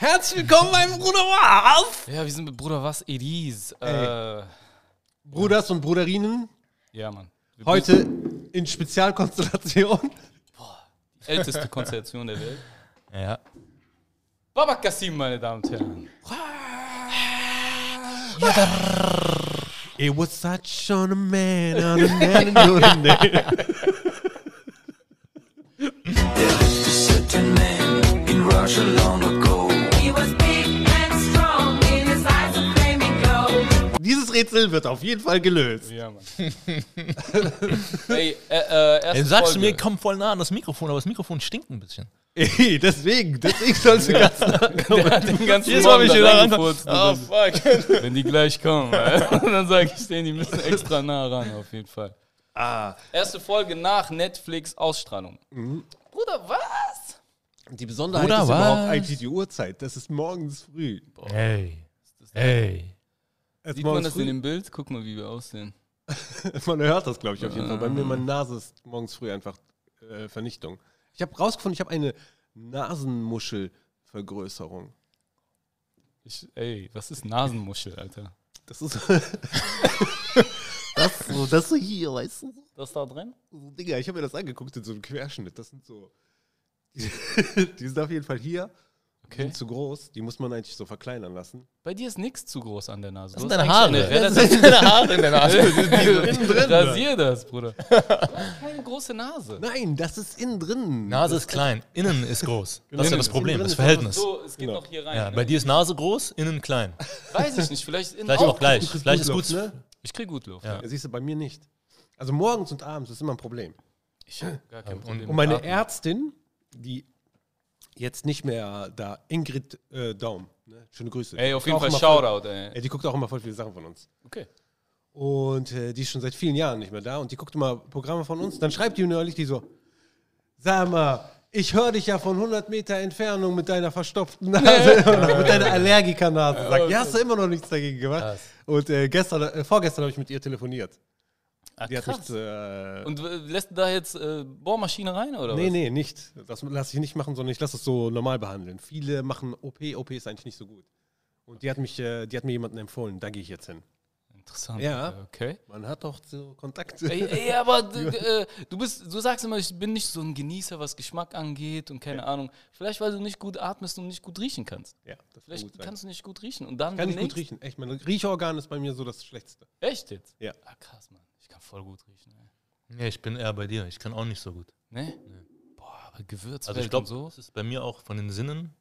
Herzlich willkommen beim Bruder Was! Ja, wir sind mit Bruder was? Edis. Äh, Bruders und Bruderinnen, ja, Mann. Wir heute in Spezialkonstellation. die älteste Konstellation der Welt. Ja. Baba Kassim, meine Damen und Herren. It was such on a man, on a man, on a man. certain man in Russia long ago. Rätsel wird auf jeden Fall gelöst. Ja, Mann. Ey, äh, äh, erste Ey, sagst Folge. du mir, komm voll nah an das Mikrofon, aber das Mikrofon stinkt ein bisschen. Ey, deswegen, deswegen sollst du ganz nah Der hat den ganzen Mal, Morgen wenn ich da reingefurzt Oh, fuck. Wenn die gleich kommen, dann sage ich denen, die müssen extra nah ran, auf jeden Fall. Ah, Erste Folge nach Netflix Ausstrahlung. Mhm. Bruder, was? die Besonderheit Bruder, ist überhaupt was? eigentlich die Uhrzeit. Das ist morgens früh. Hey. Hey. Es ist Sieht man das in früh. dem Bild? Guck mal, wie wir aussehen. Man hört das, glaube ich, auf jeden Fall. Bei mir, meine Nase ist morgens früh einfach äh, Vernichtung. Ich habe rausgefunden, ich habe eine Nasenmuschelvergrößerung. Ich, ey, was ist Nasenmuschel, Alter? Das ist das so, das so hier, weißt du? Das da drin? So, Digga, ich habe mir das angeguckt in so einem Querschnitt. Das sind so. Die, die sind auf jeden Fall hier. Die Okay. sind zu groß. Die muss man eigentlich so verkleinern lassen. Bei dir ist nichts zu groß an der Nase. Das Du sind deine Haare. eine Das sind deine Haare in der Nase. innen drin, Rasier das, Bruder. Du hast keine große Nase. Nein, das ist innen drin. Nase ist klein, innen ist groß. Das ist ja Innen das Problem, innen das Verhältnis. So, es geht Genau. noch hier rein. Ja, ne? bei dir ist Nase groß, innen klein. Weiß ich nicht, vielleicht in Vielleicht auch gleich. Vielleicht ist gut. ne? Ich krieg gut Luft. Ja. Ja. Siehst du, bei mir nicht. Also morgens und abends ist immer ein Problem. Ich hab gar kein Problem. Und meine. Ärztin, die jetzt nicht mehr da, Ingrid äh, Daum, ne? schöne Grüße. Ey, auf Die jeden Fall Shoutout, ey. Voll, ey, die guckt auch immer voll viele Sachen von uns. Okay. Und äh, die ist schon seit vielen Jahren nicht mehr da und die guckt immer Programme von uns. Dann schreibt die mir neulich die so, sag mal, ich höre dich ja von 100 Meter Entfernung mit deiner verstopften Nase, mit deiner Allergikernase. Sagt, ja, hast du immer noch nichts dagegen gemacht. Und äh, gestern, äh, vorgestern habe ich mit ihr telefoniert. Ah, Die hat krass. mich, äh, Und äh, lässt du da jetzt äh, Bohrmaschine rein, oder Nee, was? nee, nicht. Das lasse ich nicht machen, sondern ich lasse es so normal behandeln. Viele machen OP, OP ist eigentlich nicht so gut. Und die hat mich, äh, die hat mir jemanden empfohlen, da gehe ich jetzt hin. Interessant. Ja. Okay. Man hat doch so Kontakte. Ey, ey aber äh, du bist, du sagst immer, ich bin nicht so ein Genießer, was Geschmack angeht und keine Ahnung. Vielleicht, weil du nicht gut atmest und nicht gut riechen kannst. ja, das kann Vielleicht gut sein. kannst du nicht gut riechen. Und dann Kann ich gut riechen. Echt, mein Riechorgan ist bei mir so das Schlechteste. Echt jetzt? Ja. Ah, krass, Mann. Ich kann voll gut riechen. Ey. Nee, ich bin eher bei dir. Ich kann auch nicht so gut. Ne? Boah, aber Gewürz Also ich glaube, so. das ist bei mir auch von den Sinnen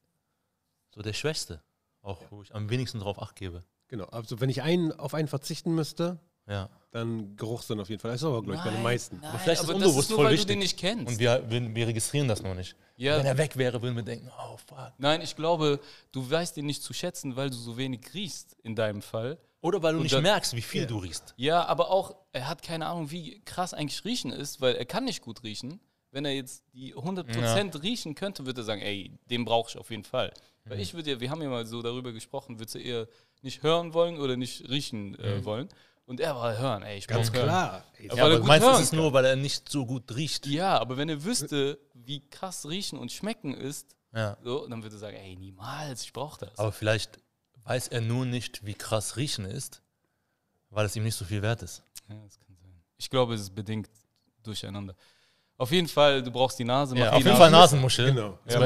so der Schwächste. Auch wo ich am wenigsten drauf acht gebe. Genau. Also wenn ich einen auf einen verzichten müsste, Ja. dann Geruchssinn auf jeden Fall. Das ist aber, glaube ich, bei den meisten. Nein, Aber vielleicht ist aber es das unbewusst ist nur, voll weil wichtig. du den nicht kennst. Und wir, wir, wir registrieren das noch nicht. Ja. Wenn er weg wäre, würden wir denken, oh fuck. Nein, ich glaube, du weißt ihn nicht zu schätzen, weil du so wenig riechst in deinem Fall. Oder weil du Und nicht dann- merkst, wie viel du riechst. Ja, aber auch, er hat keine Ahnung, wie krass eigentlich Riechen ist, weil er kann nicht gut riechen. Wenn er jetzt die 100% riechen könnte, würde er sagen, ey, den brauche ich auf jeden Fall. Mhm. Weil ich würde ja, wir haben ja mal so darüber gesprochen, würdest du eher nicht hören wollen oder nicht riechen Mhm. äh, wollen. Und er war hören, ey, ich Ganz brauch hören. klar. Aber Ja, weil er aber du, hören es ist nur, weil er nicht so gut riecht? Ja, aber wenn er wüsste, wie krass riechen und schmecken ist, Ja. so, dann würde er sagen, ey, niemals, ich brauche das. Aber vielleicht weiß er nur nicht, wie krass riechen ist, weil es ihm nicht so viel wert ist. Ja, das kann sein. Ich glaube, es ist bedingt durcheinander. Auf jeden Fall, du brauchst die Nase. Ja, auf jeden Nase. Fall Nasenmuschel. Genau. Ja,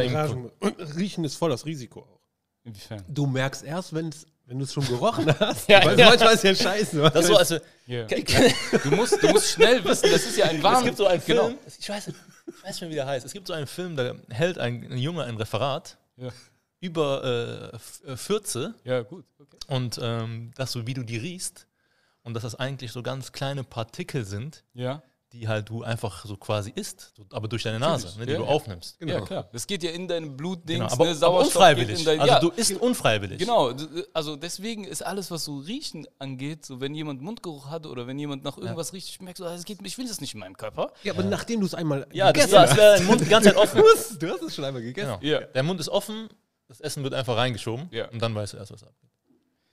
und Riechen ist voll das Risiko auch. Inwiefern? Du merkst erst, wenn's, wenn du es schon gerochen hast. Ja, Weil ja. manchmal ist ja scheiße. Das ist so, also, es Du, musst, du musst schnell wissen, das ist ja ein Warn. gibt so einen Genau. Film, ich weiß, ich weiß nicht mehr, wie der heißt. Es gibt so einen Film, da hält ein, ein Junge ein Referat Ja. Über äh, äh, Fürze ja, gut. Okay. und ähm, das so, wie du die riechst und dass das eigentlich so ganz kleine Partikel sind, Ja. die halt du einfach so quasi isst, aber durch deine Nase, ne, die Ja, du ja. aufnimmst. ja, klar. Das geht ja in deinem Blutdings, Genau, aber, ne? aber unfreiwillig. in dein, also ja, du isst unfreiwillig. Genau, du- also deswegen ist alles, was so Riechen angeht, so wenn jemand Mundgeruch hat oder wenn jemand nach irgendwas riecht, ich merke so, ah, das geht, ich will das nicht in meinem Körper. Ja, aber nachdem du es einmal Ja, gegessen das wäre dein Mund die ganze Zeit offen. hast, du hast es schon einmal gegessen. Genau. Ja. Der Mund ist offen, das Essen wird einfach reingeschoben Ja. und dann weißt du erst, was abgeht.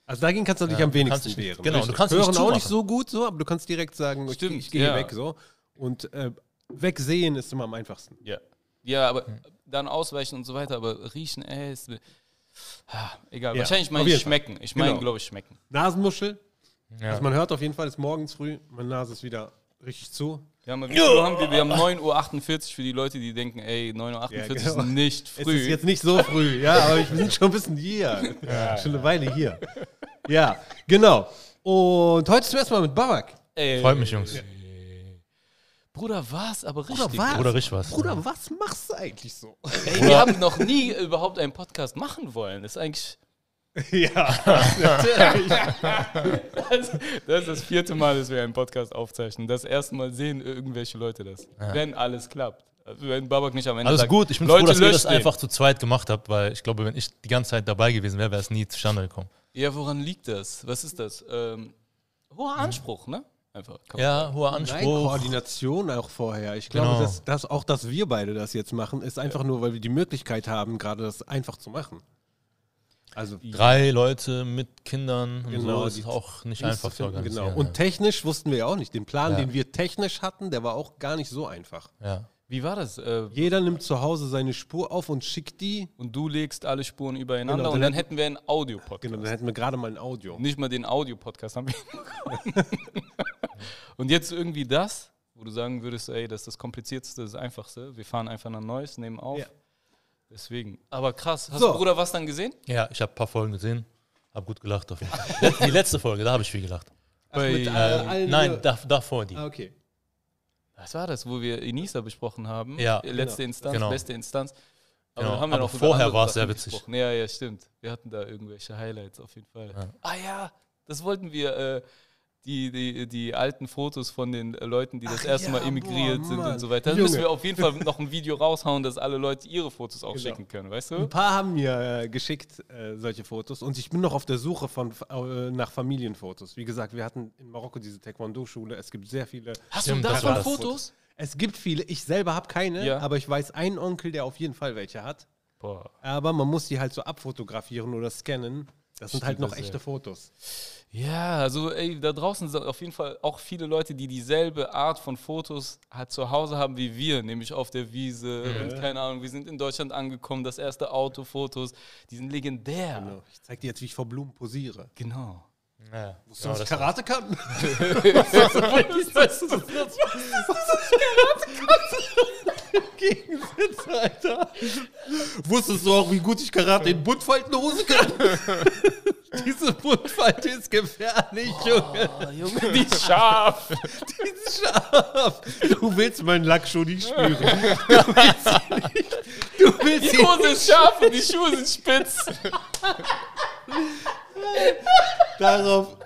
Also dagegen kannst du dich Ja, am wenigsten dich wehren. genau, Richtig. du kannst Hören nicht auch nicht so gut, so, aber du kannst direkt sagen, ich, Stimmt, ich gehe ja. weg. So. Und äh, wegsehen ist immer am einfachsten. Ja. Ja, aber dann ausweichen und so weiter, aber riechen, ey, ist, Ah, egal, Ja, wahrscheinlich meine ich schmecken. Ich meine, Genau. glaube ich, schmecken. Nasenmuschel. Ja. Also man hört auf jeden Fall, es ist morgens früh. Meine Nase ist wieder richtig zu. Wir haben, wir? wir haben 9.48 Uhr für die Leute, die denken, ey, 9.48 Uhr Ja, ist genau. nicht Es ist früh. jetzt nicht so früh, ja, aber wir sind schon ein bisschen hier. schon eine Weile hier. Ja, genau. Und heute zum ersten Mal mit Babak. ey, Freut mich, Jungs. Bruder, was? Aber richtig. was? Bruder, richtig was. Bruder, was machst du eigentlich so? Ey, wir haben noch nie überhaupt einen Podcast machen wollen. Das ist eigentlich. Ja, natürlich. Das, das ist das vierte Mal, dass wir einen Podcast aufzeichnen. Das erste Mal sehen irgendwelche Leute das. Wenn alles klappt. Also wenn Babak nicht am Ende Alles sagt, gut, ich bin Leute, froh, dass ihr das den. einfach zu zweit gemacht habt, weil ich glaube, wenn ich die ganze Zeit dabei gewesen wäre, wäre es nie zustande gekommen. Ja, woran liegt das? Was ist das? Ähm, hoher Anspruch, ne? Einfach. Ja, hoher Nein, Anspruch. Koordination auch vorher. Ich glaube, Genau. dass, dass auch, dass wir beide das jetzt machen, ist einfach nur, weil wir die Möglichkeit haben, gerade das einfach zu machen. Also Drei Leute mit Kindern und Genau, so ist die- auch nicht einfach zu finden, organisieren. Genau. Und technisch wussten wir ja auch nicht. Den Plan, Ja. den wir technisch hatten, der war auch gar nicht so einfach. ja. Wie war das? Äh, Jeder nimmt zu Hause seine Spur auf und schickt die. und du legst alle Spuren übereinander Genau, und dann dann hätten wir einen Audio-Podcast. Genau, dann hätten wir gerade mal ein Audio. Nicht mal den Audio-Podcast haben wir. Und jetzt irgendwie das, wo du sagen würdest, ey, das ist das Komplizierteste, das Einfachste. Wir fahren einfach nach Neues, nehmen auf. Ja. Deswegen. Aber krass. Hast So. du, Bruder, was dann gesehen? ja, ich habe ein paar Folgen gesehen, habe gut gelacht auf jeden Fall. Die letzte Folge, da habe ich viel gelacht. Bei, mit, äh, äh, allen Nein, da, davor die. Ah, okay. was war das, wo wir Enisa besprochen haben? Ja, Äh, Letzte Instanz, Genau. beste Instanz. Genau, dann haben wir aber noch vorher war es sehr witzig. gesprochen. Ja, ja, stimmt. Wir hatten da irgendwelche Highlights auf jeden Fall. Ah ja, das wollten wir, äh, die, die, die alten Fotos von den äh, Leuten, die das Ach erste ja, Mal emigriert boah, sind und so weiter. Da müssen wir auf jeden Fall noch ein Video raushauen, dass alle Leute ihre Fotos auch Genau. schicken können, weißt Ein du? paar haben mir äh, geschickt äh, solche Fotos und ich bin noch auf der Suche von, äh, nach Familienfotos. Wie gesagt, wir hatten in Marokko diese Taekwondo-Schule. Es gibt sehr viele. Hast du das davon das Fotos? Es gibt viele. Ich selber habe keine, Ja. aber ich weiß einen Onkel, der auf jeden Fall welche hat. Boah. Aber man muss die halt so abfotografieren oder scannen. Das sind halt noch echte ja. Fotos. Ja, also ey, da draußen sind auf jeden Fall auch viele Leute, die dieselbe Art von Fotos halt zu Hause haben wie wir, nämlich auf der Wiese und keine Ahnung, wir sind in Deutschland angekommen, das erste Autofotos, die sind legendär. Genau. Ich zeig dir jetzt, wie ich vor Blumen posiere. Genau. Ja, Wusstest du, genau was das Karate kann? Gegensatz, Alter. Wusstest du auch, wie gut ich Karate in Buntfaltenhose kann? Diese Buntfalte ist gefährlich, Junge. Oh, Junge, die ist scharf. Die ist scharf. Du willst meinen Lackschuh nicht spüren. Du willst ihn nicht. Du willst Die Hose ist scharf und die Schuhe sind spitz. darauf,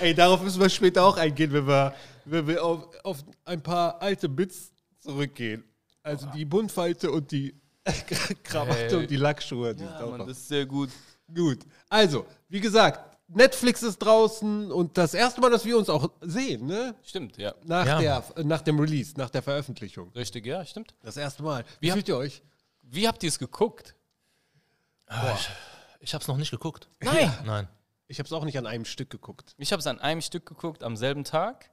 ey, darauf müssen wir später auch eingehen, wenn wir, wenn wir auf, auf ein paar alte Bits zurückgehen. Also die Buntfalte und die Krawatte Hey. und die Lackschuhe. Die Ja, Mann, das ist sehr gut. Gut. Also, wie gesagt, Netflix ist draußen und das erste Mal, dass wir uns auch sehen, ne? Stimmt, ja. Nach, Ja. der, nach dem Release, nach der Veröffentlichung. Richtig, ja, stimmt. Das erste Mal. Wie Wir fühlt ihr euch? Wie habt ihr es geguckt? Ich habe es noch nicht geguckt. Nein. Nein. Ich habe es auch nicht an einem Stück geguckt. Ich habe es an einem Stück geguckt, am selben Tag.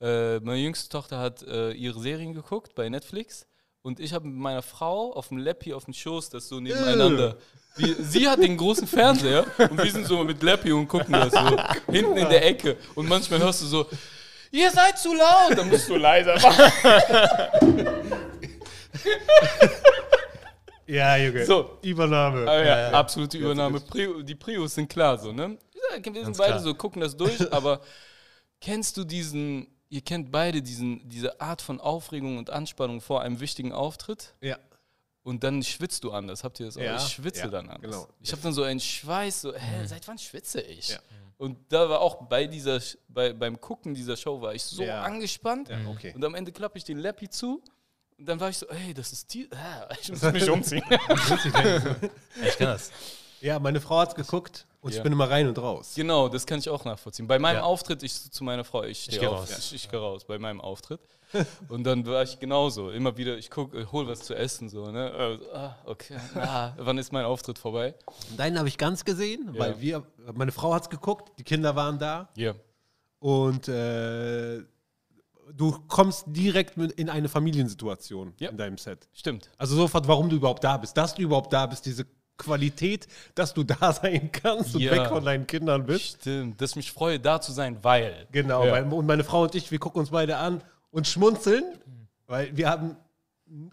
Äh, meine jüngste Tochter hat äh, ihre Serien geguckt bei Netflix. Und ich habe mit meiner Frau auf dem Lappi auf dem Schoß das so nebeneinander. Wie, sie hat den großen Fernseher und wir sind so mit Lappi und gucken das so hinten in der Ecke. Und manchmal hörst du so, ihr seid zu laut. Dann musst du leiser machen. Ja, Junge. So. Übernahme. Ah, ja, absolute Übernahme. Pri die Prius sind klar so, ne? Ja, Wir sind Ganz beide klar. so, gucken das durch, aber kennst du diesen, ihr kennt beide diesen, diese Art von Aufregung und Anspannung vor einem wichtigen Auftritt Ja. und dann schwitzt du anders. Habt ihr das auch? Ja, ich schwitze ja, dann anders. genau. Ich habe dann so einen Schweiß, so, hä, seit wann schwitze ich? Ja. Und da war auch bei dieser, bei, beim Gucken dieser Show war ich so Ja. angespannt. Ja, okay. Und am Ende klappe ich den Lappi zu. Und dann war ich so, ey, das ist die. Ah, ich muss mich umziehen. Ich kenne das. Ja, meine Frau hat's geguckt und Ja. ich bin immer rein und raus. Genau, das kann ich auch nachvollziehen. Bei meinem Ja. Auftritt, ich zu meiner Frau, ich stehe auf, raus. ich, ich gehe raus bei meinem Auftritt. Und dann war ich genauso, immer wieder, ich gucke, hol was zu essen, so, ne? Also, ah, okay, ah, wann ist mein Auftritt vorbei? Deinen habe ich ganz gesehen, weil wir, meine Frau hat's geguckt, die Kinder waren da Ja. und äh, du kommst direkt in eine Familiensituation Ja. in deinem Set. Stimmt. Also sofort, warum du überhaupt da bist, dass du überhaupt da bist, diese Qualität, dass du da sein kannst und Ja. weg von deinen Kindern bist. Stimmt, dass ich mich freue, da zu sein, weil. Genau, Ja. weil, und meine Frau und ich, wir gucken uns beide an und schmunzeln, weil wir haben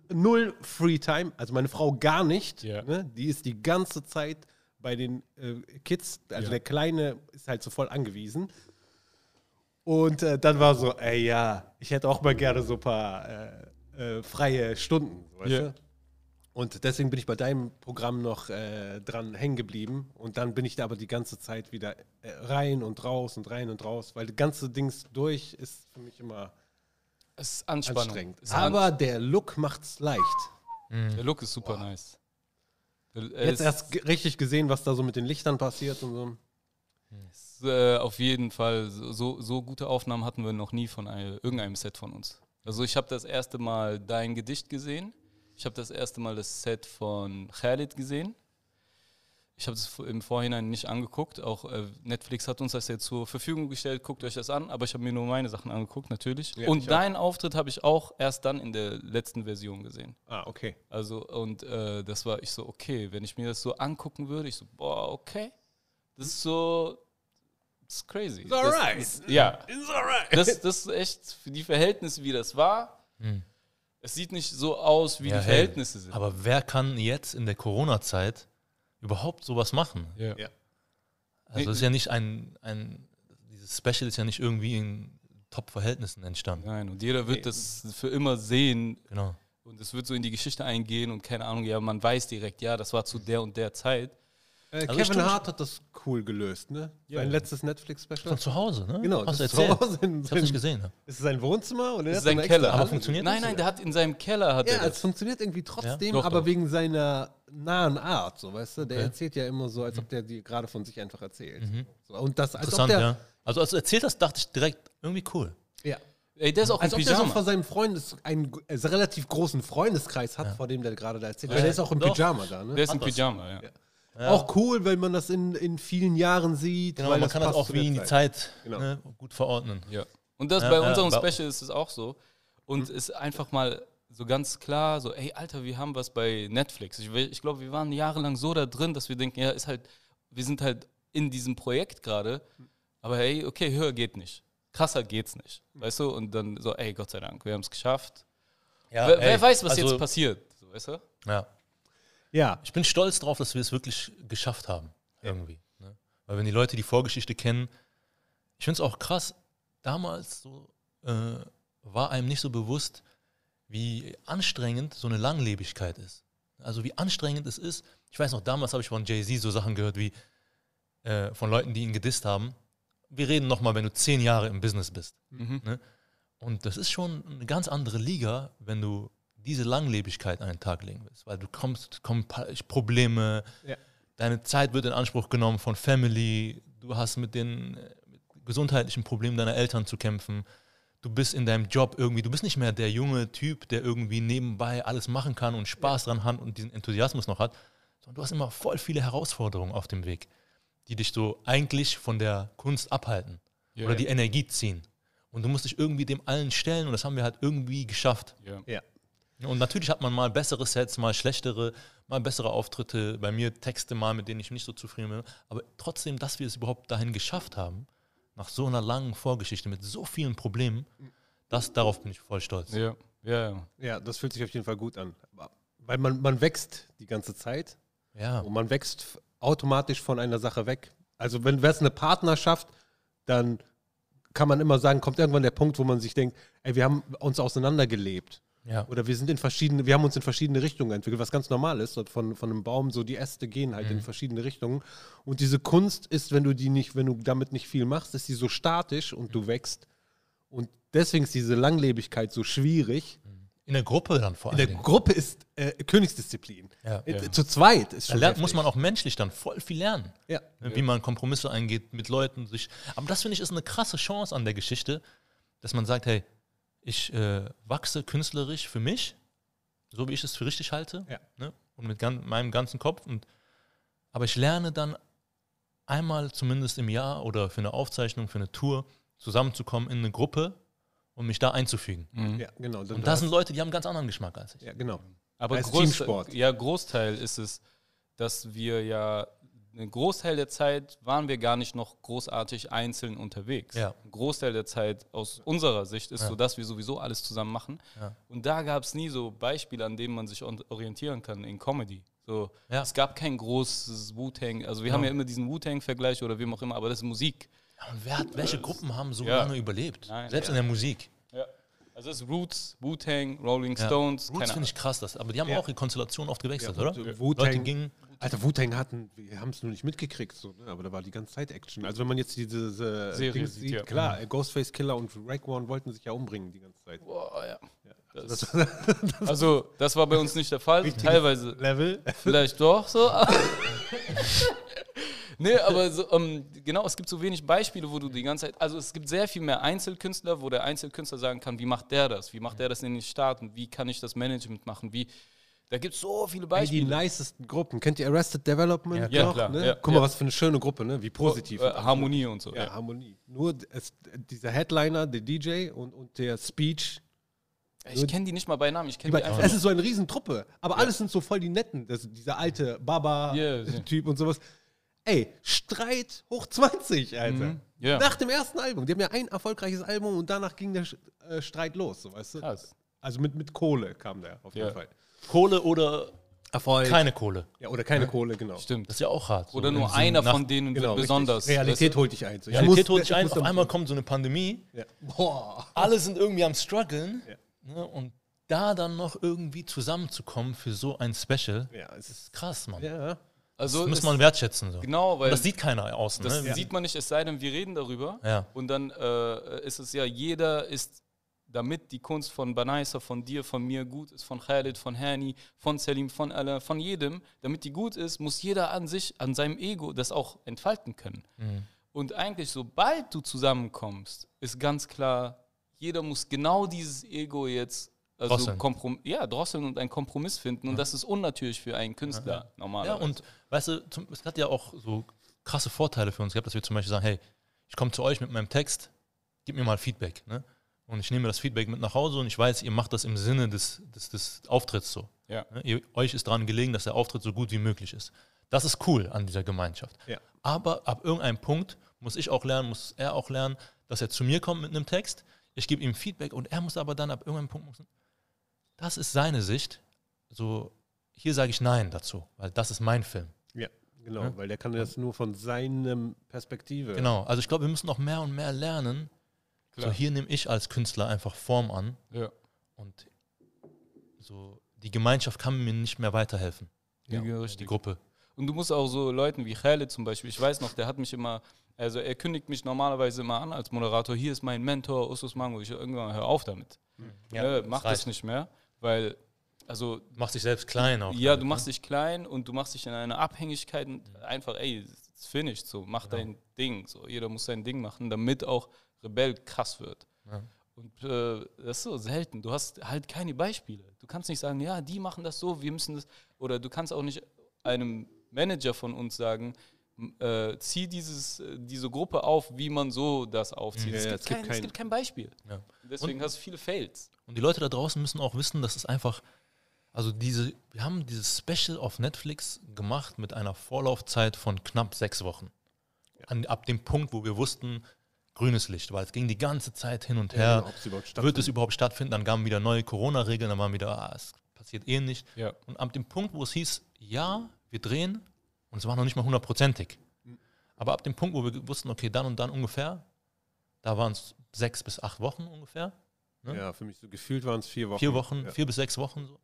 null Free Time, also meine Frau gar nicht. Ja. Ne? Die ist die ganze Zeit bei den äh, Kids, also der Kleine ist halt so voll angewiesen. Und äh, dann war so, ey ja, ich hätte auch mal gerne so ein paar äh, äh, freie Stunden, weißt du? Und deswegen bin ich bei deinem Programm noch äh, dran hängen geblieben. Und dann bin ich da aber die ganze Zeit wieder äh, rein und raus und rein und raus, weil das ganze Dings durch ist für mich immer Es ist anstrengend. Es ist Aber der Look macht's leicht. an- der Look ist super nice. Der- er Jetzt erst richtig gesehen, was da so mit den Lichtern passiert und so. ist, äh, auf jeden Fall so, so, so gute Aufnahmen hatten wir noch nie von ein, irgendeinem Set von uns. Also ich habe das erste Mal dein Gedicht gesehen. Ich habe das erste Mal das Set von Khalid gesehen. Ich habe es im Vorhinein nicht angeguckt. Auch äh, Netflix hat uns das jetzt zur Verfügung gestellt. Guckt euch das an. Aber ich habe mir nur meine Sachen angeguckt, natürlich. Ja, und ich auch. deinen Auftritt habe ich auch erst dann in der letzten Version gesehen. Ah, okay. Also, und äh, das war ich so, okay, wenn ich mir das so angucken würde, ich so, boah, okay. Das ist so, das ist crazy. It's alright. Ja, It's alright. das, das ist echt für die Verhältnisse, wie das war. Es sieht nicht so aus, wie Ja, die hey, Verhältnisse sind. Aber wer kann jetzt in der Corona-Zeit überhaupt sowas machen? ja. Ja. Also es ist ja nicht ein, ein, dieses Special ist ja nicht irgendwie in Top-Verhältnissen entstanden. Nein, und jeder wird das für immer sehen Genau. und es wird so in die Geschichte eingehen und keine Ahnung, ja, man weiß direkt, ja, das war zu der und der Zeit. Äh, Also Kevin Hart hat das cool gelöst, ne? Sein letztes Netflix-Special. Von zu Hause, ne? Genau, Hast du das ist zu erzählt? Hause in Ich hab's nicht gesehen. Ne? Ist es sein Wohnzimmer oder ist sein Keller. Aber funktioniert Nein, nein, der hat in seinem Keller hat Ja, er es funktioniert irgendwie trotzdem, Doch, aber doch. wegen seiner nahen Art, so weißt du. Der Okay. erzählt ja immer so, als ob der die gerade von sich einfach erzählt. Mhm. So, und das, als ob Interessant, der, ja. Also als du erzählt hast, dachte ich direkt, irgendwie cool. ja. Ey, der ist auch Als ob der so Pyjama. von seinem Freundes, einen äh, relativ großen Freundeskreis hat, vor dem der gerade da erzählt. Weil der ist auch im Doch. Pyjama da, ne? Der ist im. Pyjama, ja. Auch cool, weil man das in, in vielen Jahren sieht. Genau, weil man kann das auch wie in die Zeit Genau. ne, gut verordnen. Ja. Und das Ja, bei ja, unserem Special ist es auch so. Und es ist einfach mal so ganz klar, so, ey, Alter, wir haben was bei Netflix. Ich, ich glaube, wir waren jahrelang so da drin, dass wir denken, ja, ist halt, wir sind halt in diesem Projekt gerade. Aber hey, okay, höher geht nicht. Krasser geht's nicht. Weißt du? Und dann so, ey, Gott sei Dank, wir haben es geschafft. Ja, wer, ey, wer weiß, was also, jetzt passiert. So, weißt du? Ja. Ja, Ich bin stolz drauf, dass wir es wirklich geschafft haben. Irgendwie. Ne? Weil wenn die Leute die Vorgeschichte kennen, ich finde es auch krass, damals so, äh, war einem nicht so bewusst, wie anstrengend so eine Langlebigkeit ist. Also wie anstrengend es ist. Ich weiß noch, damals habe ich von Jay-Z so Sachen gehört wie äh, von Leuten, die ihn gedisst haben. Wir reden nochmal, wenn du zehn Jahre im Business bist. Ne? Und das ist schon eine ganz andere Liga, wenn du diese Langlebigkeit an den Tag legen willst. Weil du kommst, kommen Probleme, Ja. deine Zeit wird in Anspruch genommen von Family, du hast mit den mit gesundheitlichen Problemen deiner Eltern zu kämpfen. Du bist in deinem Job irgendwie, du bist nicht mehr der junge Typ, der irgendwie nebenbei alles machen kann und Spaß dran hat und diesen Enthusiasmus noch hat, sondern du hast immer voll viele Herausforderungen auf dem Weg, die dich so eigentlich von der Kunst abhalten Ja, oder ja. die Energie ziehen. Und du musst dich irgendwie dem allen stellen und das haben wir halt irgendwie geschafft. Ja. Und natürlich hat man mal bessere Sets, mal schlechtere, mal bessere Auftritte. Bei mir Texte mal, mit denen ich nicht so zufrieden bin. Aber trotzdem, dass wir es überhaupt dahin geschafft haben, nach so einer langen Vorgeschichte mit so vielen Problemen, das, darauf bin ich voll stolz. Ja. Ja, ja. ja, das fühlt sich auf jeden Fall gut an. Weil man, man wächst die ganze Zeit Ja. und man wächst automatisch von einer Sache weg. Also wenn es eine Partnerschaft, dann kann man immer sagen, kommt irgendwann der Punkt, wo man sich denkt, ey, wir haben uns auseinandergelebt. Ja. Oder wir sind in verschiedene, wir haben uns in verschiedene Richtungen entwickelt, was ganz normal ist. Von, von einem Baum, so die Äste gehen halt in verschiedene Richtungen. Und diese Kunst ist, wenn du die nicht, wenn du damit nicht viel machst, ist sie so statisch und du wächst. Und deswegen ist diese Langlebigkeit so schwierig. In der Gruppe dann vor In allem. der Gruppe ist äh, Königsdisziplin. Ja. Äh, Zu zweit ist Da schon. lernt, muss man auch menschlich dann voll viel lernen. Ja. Ne, Wie man Kompromisse eingeht mit Leuten. Sich. Aber das finde ich ist eine krasse Chance an der Geschichte, dass man sagt, hey, ich äh, wachse künstlerisch für mich, so wie ich es für richtig halte, Ja. ne? und mit gan meinem ganzen Kopf. Und, aber ich lerne dann einmal zumindest im Jahr oder für eine Aufzeichnung, für eine Tour zusammenzukommen in eine Gruppe und mich da einzufügen. Ja, genau. Und da sind Leute, die haben einen ganz anderen Geschmack als ich. ja, genau. Aber Als Groß, Teamsport. Ja, Großteil ist es, dass wir ja einen Großteil der Zeit waren wir gar nicht noch großartig einzeln unterwegs. Ja. Ein Großteil der Zeit aus unserer Sicht ist Ja. so, dass wir sowieso alles zusammen machen. Ja. Und da gab es nie so Beispiele, an denen man sich orientieren kann in Comedy. So, Ja. Es gab kein großes Wu-Tang. Also wir haben ja immer diesen Wu-Tang-Vergleich oder wie auch immer, aber das ist Musik. Ja, und wer hat, welche Gruppen haben so lange überlebt? Nein, Selbst in der Musik. Also es ist Roots, Wu-Tang, Rolling Ja. Stones, Roots finde ich krass, das, aber die haben Ja. auch die Konstellation oft gewechselt, Ja, oder? Wu-Tang- gingen, Alter, Wu-Tang hatten, wir haben es nur nicht mitgekriegt, so, ne? aber da war die ganze Zeit Action. Also wenn man jetzt diese, diese Serie sieht, sieht, ja. klar, äh, Ghostface Killer und Raekwon wollten sich ja umbringen die ganze Zeit. Boah, ja. Das, Das also das war bei uns nicht der Fall. Teilweise Level. vielleicht doch so. nee, aber so, ähm, genau, es gibt so wenig Beispiele, wo du die ganze Zeit, also es gibt sehr viel mehr Einzelkünstler, wo der Einzelkünstler sagen kann, wie macht der das? Wie macht der das in den Staaten? Wie kann ich das Management machen? Wie, da gibt es so viele Ey, die Beispiele. nicesten Gruppen. Kennt ihr Arrested Development? Ja, noch, klar, Ne? ja, Guck mal, ja. was für eine schöne Gruppe, ne? wie positiv. äh, Harmonie und so. Ja, Ja. Harmonie. Nur es, dieser Headliner, der DJ und, und der Speech. Ich kenne die nicht mal bei Namen, ich kenne Die die beiden- einfach. es ist so eine Riesentruppe, aber alles sind so voll die Netten. Das, dieser alte Ja, ja. Baba-Typ und sowas. Ey, Streit hoch 20, Alter. Mhm, ja. Nach dem ersten Album. Die haben ja ein erfolgreiches Album und danach ging der äh, Streit los, so weißt du? Krass. Also mit, mit Kohle kam der auf jeden Ja. Fall. Kohle oder Erfolg. keine Kohle. Ja, oder keine Kohle, genau. Stimmt. Das ist ja auch hart. so Oder nur einer von denen Genau, wird richtig. besonders. Realität weißt du? holt dich ein. So, ich Realität muss- holt dich ich ein, auf einmal kommt so eine Pandemie, Ja. Boah. alle sind irgendwie am struggeln Ja. ne, und da dann noch irgendwie zusammenzukommen für so ein Special, Ja, es ist. ist krass, Mann. Ja. Also Das muss man wertschätzen. So. Genau, weil Und das sieht keiner außen. Das ne? sieht man nicht, es sei denn, wir reden darüber. Ja. Und dann äh, ist es ja, jeder ist, damit die Kunst von Banaisa, von dir, von mir gut ist, von Khalid, von Hani, von Selim, von Allah, von jedem, damit die gut ist, muss jeder an sich, an seinem Ego das auch entfalten können. Mhm. Und eigentlich, sobald du zusammenkommst, ist ganz klar, jeder muss genau dieses Ego jetzt also Drosseln. komprom ja, drosseln und einen Kompromiss finden. Und das ist unnatürlich für einen Künstler, Ja, normalerweise. und weißt du, zum, es hat ja auch so krasse Vorteile für uns gehabt, dass wir zum Beispiel sagen, hey, ich komme zu euch mit meinem Text, gib mir mal Feedback. Ne? Und ich nehme das Feedback mit nach Hause und ich weiß, ihr macht das im Sinne des, des, des Auftritts so. ja. Ne? Ihr, euch ist daran gelegen, dass der Auftritt so gut wie möglich ist. Das ist cool an dieser Gemeinschaft. Ja. Aber ab irgendeinem Punkt muss ich auch lernen, muss er auch lernen, dass er zu mir kommt mit einem Text. Ich gebe ihm Feedback und er muss aber dann ab irgendeinem Punkt, das ist seine Sicht. So, hier sage ich Nein dazu, weil das ist mein Film. Ja, genau, Ja. weil der kann das nur von seinem Perspektive. Genau, also ich glaube, wir müssen noch mehr und mehr lernen. So, Klar. hier nehme ich als Künstler einfach Form an ja. und so die Gemeinschaft kann mir nicht mehr weiterhelfen. Ja, Die richtig. Gruppe. Und du musst auch so Leuten wie Khaled zum Beispiel, ich weiß noch, der hat mich immer, also er kündigt mich normalerweise immer an als Moderator, hier ist mein Mentor, Usus Mango, ich irgendwann hör auf damit. Ja, mach das reicht. nicht mehr, weil, also, Du machst dich selbst klein auch. ja, damit, du machst ne? dich klein und du machst dich in eine Abhängigkeit und einfach, ey, it's finished, so, mach dein Ding, so, jeder muss sein Ding machen, damit auch Rebell krass wird. Ja. Und äh, das ist so selten. Du hast halt keine Beispiele. Du kannst nicht sagen, ja, die machen das so, wir müssen das. Oder du kannst auch nicht einem Manager von uns sagen, äh, zieh dieses, äh, diese Gruppe auf, wie man so das aufzieht. Ja, es, gibt es gibt kein, es kein- gibt kein Beispiel. Ja. Deswegen hast du viele Fails. Und die Leute da draußen müssen auch wissen, dass es einfach, also diese, wir haben dieses Special auf Netflix gemacht mit einer Vorlaufzeit von knapp sechs Wochen. An, ab dem Punkt, wo wir wussten, grünes Licht, weil es ging die ganze Zeit hin und her. genau, wird es überhaupt stattfinden? Dann kamen wieder neue Corona-Regeln, dann waren wieder, ah, es passiert eh nicht. Und ab dem Punkt, wo es hieß, ja, wir drehen, und es war noch nicht mal hundertprozentig. Aber ab dem Punkt, wo wir wussten, okay, dann und dann ungefähr, da waren es sechs bis acht Wochen ungefähr. ne? Ja, für mich so gefühlt waren es vier Wochen. Vier Wochen, Ja. vier bis sechs Wochen so.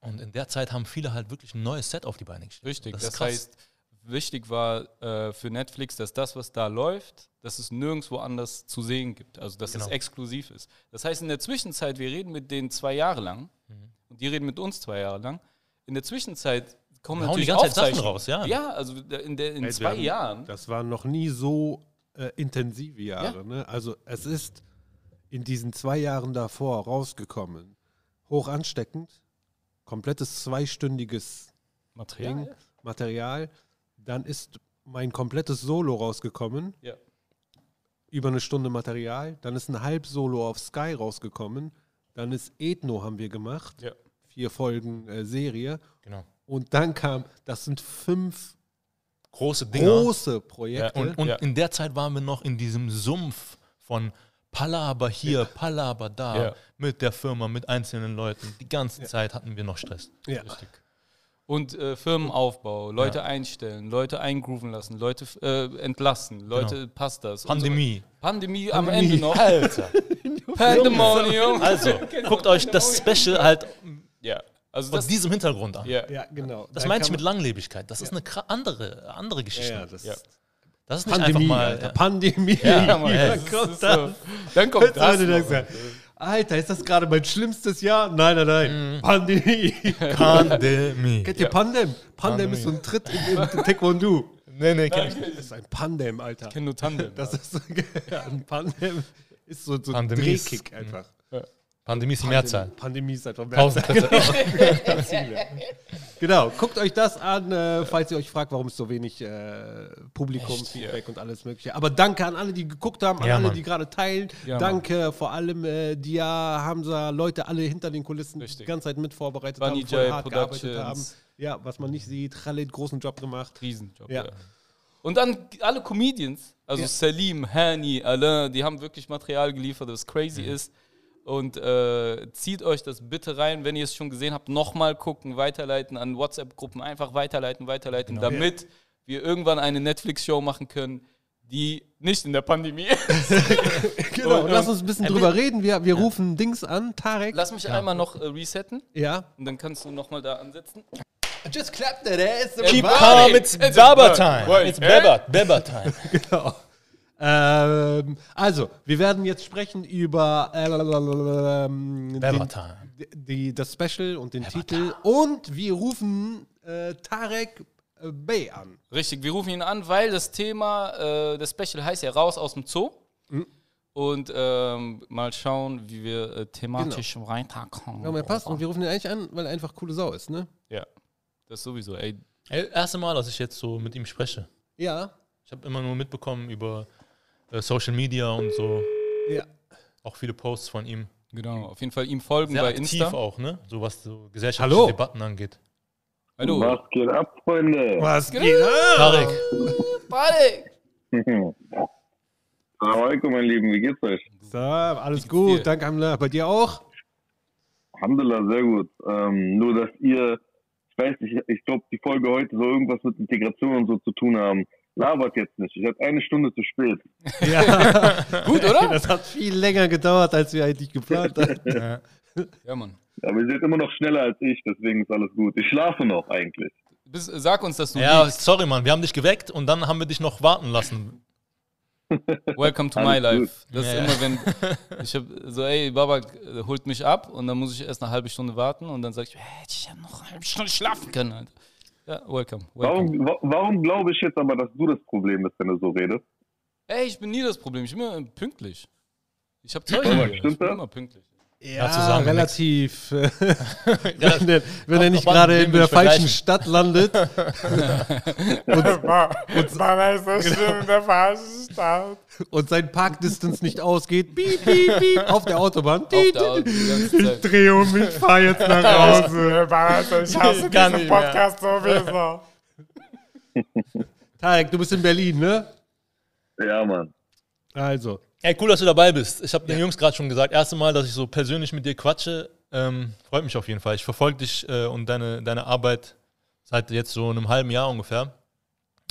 Und in der Zeit haben viele halt wirklich ein neues Set auf die Beine gestellt. Richtig. Das Das, heißt, wichtig war äh, für Netflix, dass das, was da läuft, dass es nirgendwo anders zu sehen gibt. Also, dass Genau. es exklusiv ist. Das heißt, in der Zwischenzeit, wir reden mit denen zwei Jahre lang Mhm. und die reden mit uns zwei Jahre lang. In der Zwischenzeit kommen hauen die natürlich ganze Zeit Sachen raus, ja. Ja, also in, der, in Ey, zwei haben- Jahren. Das waren noch nie so äh, intensive Jahre. Ja. Ne? Also es ist in diesen zwei Jahren davor rausgekommen. Hoch ansteckend, komplettes zweistündiges Material. Ding, Material. Dann ist mein komplettes Solo rausgekommen. Ja. Über eine Stunde Material. Dann ist ein Halbsolo auf Sky rausgekommen. Dann ist Ethno haben wir gemacht. Ja. Vier Folgen äh, Serie. Genau. Und dann kam, das sind fünf Große Dinger. große Ja, Projekte. und und Ja. in der Zeit waren wir noch in diesem Sumpf von Palaber hier, Palaber da, Ja. mit der Firma, mit einzelnen Leuten. Die ganze Zeit hatten wir noch Stress. ja. Und äh, Firmenaufbau, Leute einstellen, Leute eingrooven lassen, Leute äh, entlassen, Leute passt das. Pandemie. So. Pandemie am Ende noch. Alter. Pandemonium. Also, guckt euch das Special halt Ja, also vor das. diesem Hintergrund an. Ja. ja, genau. Das Dann meinte ich mit Langlebigkeit. Das ist eine andere, andere Geschichte. Ja, ja, das Ja. Das ist nicht Pandemie, einfach mal. Alter, Ja. Pandemie. Ja, Mann, Ja, das kommt so. Dann kommt das. Noch. die sagen, Alter, ist das gerade mein schlimmstes Jahr? Nein, nein, nein. Pandemie. Pandemie. Kennt ihr Pandem? Pandem ist so ein Tritt in, in Taekwondo. Nee, nee, kenn ich nicht. Das ist ein Pandem, Alter. Ich kenne nur Tandem. Das ist so, ja, ein Dem ist so, so ein Pandemie Drehkick einfach. Pandemie ist die Mehrzahl. Pandemie ist einfach Mehrzahl. Prozent. Genau, guckt euch das an, äh, falls ihr euch fragt, warum es so wenig äh, Publikumsfeedback und alles mögliche. Aber danke an alle, die geguckt haben, an Ja, alle, Mann. die gerade teilen. Ja, danke vor allem äh, Dia, Hamza, Leute, alle hinter den Kulissen, die Richtig. die ganze Zeit mit vorbereitet Bunny haben, voll Jay hart gearbeitet haben. Ja, was man nicht sieht. Khalid, großen Job gemacht. Riesenjob. Ja. Ja. Und dann alle Comedians, also. Salim, Hani, Alain, die haben wirklich Material geliefert, das crazy ist. Und äh, zieht euch das bitte rein, wenn ihr es schon gesehen habt, nochmal gucken, weiterleiten an WhatsApp-Gruppen, einfach weiterleiten, weiterleiten, damit wir irgendwann eine Netflix-Show machen können, die nicht in der Pandemie ist. Genau, Und, lass ähm, uns ein bisschen drüber reden. Wir, wir rufen Dings an, Tarek. Lass mich einmal noch äh, resetten ja. und dann kannst du nochmal da ansetzen. Just clap that ass. Keep Calm, it's It's Baba a- time. It's eh? Baba, Baba time. Genau. Ähm, also, wir werden jetzt sprechen über äh, ähm, den, die, das Special und den Titel. Und wir rufen äh, Tarek äh, Bey an. Richtig, wir rufen ihn an, weil das Thema, äh, das Special heißt ja Raus aus dem Zoo. Mhm. Und ähm, mal schauen, wie wir äh, thematisch weiterkommen. Ja, mir passt. Und wir rufen ihn eigentlich an, weil er einfach coole Sau ist, ne? Ja, das sowieso. Ey, Ey, erste Mal, dass ich jetzt so mit ihm spreche. Ja. Ich habe immer nur mitbekommen über Social Media und so. Ja. Auch viele Posts von ihm. genau, auf jeden Fall ihm folgen Sehr bei aktiv Insta. auch, ne? So was so gesellschaftliche Hallo. Debatten angeht. Hallo. Was geht ab, Freunde? Was geht geht? Tarek, Buddy. Assalamu alaikum, mein Lieben, wie geht's euch? So, alles gut. dir? Danke, Hamla. Bei dir auch? Alhamdulillah, sehr gut. Ähm, nur, dass ihr, ich weiß nicht, ich glaube, die Folge heute soll irgendwas mit Integration und so zu tun haben. Labert jetzt nicht. Ich hatte eine Stunde zu spät. Ja. Gut, oder? Das hat viel länger gedauert, als wir eigentlich geplant hatten. Ja, Mann. Aber ihr seid immer noch schneller als ich, deswegen ist alles gut. Ich schlafe noch eigentlich. Bis, sag uns, dass du ja, liegst. sorry, Mann, wir haben dich geweckt und dann haben wir dich noch warten lassen. Welcome to my life. Das Ja. ist immer, wenn ich hab so, ey, Baba holt mich ab und dann muss ich erst eine halbe Stunde warten und dann sag ich, hätte ich ja noch eine halbe Stunde schlafen können. Alter. Ja, welcome. welcome. Warum, wa warum glaube ich jetzt aber, dass du das Problem bist, wenn du so redest? Ey, ich bin nie das Problem. Ich bin immer pünktlich. Ich habe Zeug hier. Ich stimmt bin das? immer pünktlich. Ja, relativ. äh, wenn er, wenn er nicht gerade in der falschen. Stadt landet. und sein Parkdistance nicht ausgeht. Piep, piep, piep, auf der Autobahn. Auf der Auto die ganze Zeit. Dreh um, ich fahr jetzt nach Hause. Ich hasse diesen. Podcast sowieso. Tarek, du bist in Berlin, ne? Ja, Mann. Also. Ey, cool, dass du dabei bist. Ich habe den Jungs gerade schon gesagt, erste Mal, dass ich so persönlich mit dir quatsche. Ähm, freut mich auf jeden Fall. Ich verfolge dich äh, und deine, deine Arbeit seit jetzt so einem halben Jahr ungefähr.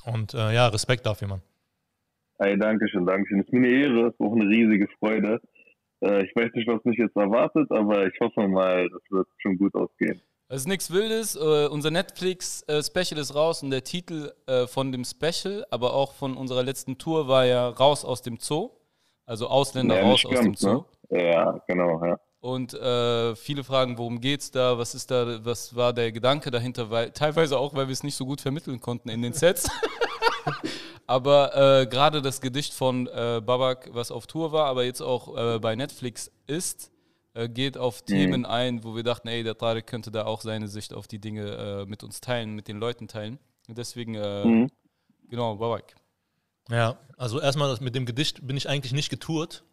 Und äh, ja, Respekt dafür, Mann. Ey, danke schön, danke schön. Ist mir eine Ehre, ist auch eine riesige Freude. Äh, ich weiß nicht, was mich jetzt erwartet, aber ich hoffe mal, das wird schon gut ausgehen. Es ist nichts Wildes. Äh, unser Netflix-Special ist raus und der Titel äh, von dem Special, aber auch von unserer letzten Tour war ja Raus aus dem Zoo. Also Ausländer Ja, raus aus dem Zoo. ne? Ja, genau, ja. Und äh, viele fragen, worum geht's da, was ist da, was war der Gedanke dahinter, weil teilweise auch, weil wir es nicht so gut vermitteln konnten in den Sets. aber äh, gerade das Gedicht von äh, Babak, was auf Tour war, aber jetzt auch äh, bei Netflix ist, äh, geht auf Themen ein, wo wir dachten, ey, der Tarek könnte da auch seine Sicht auf die Dinge äh, mit uns teilen, mit den Leuten teilen. Und deswegen, äh, Mhm. genau, Babak. Ja, also erstmal das mit dem Gedicht bin ich eigentlich nicht getourt.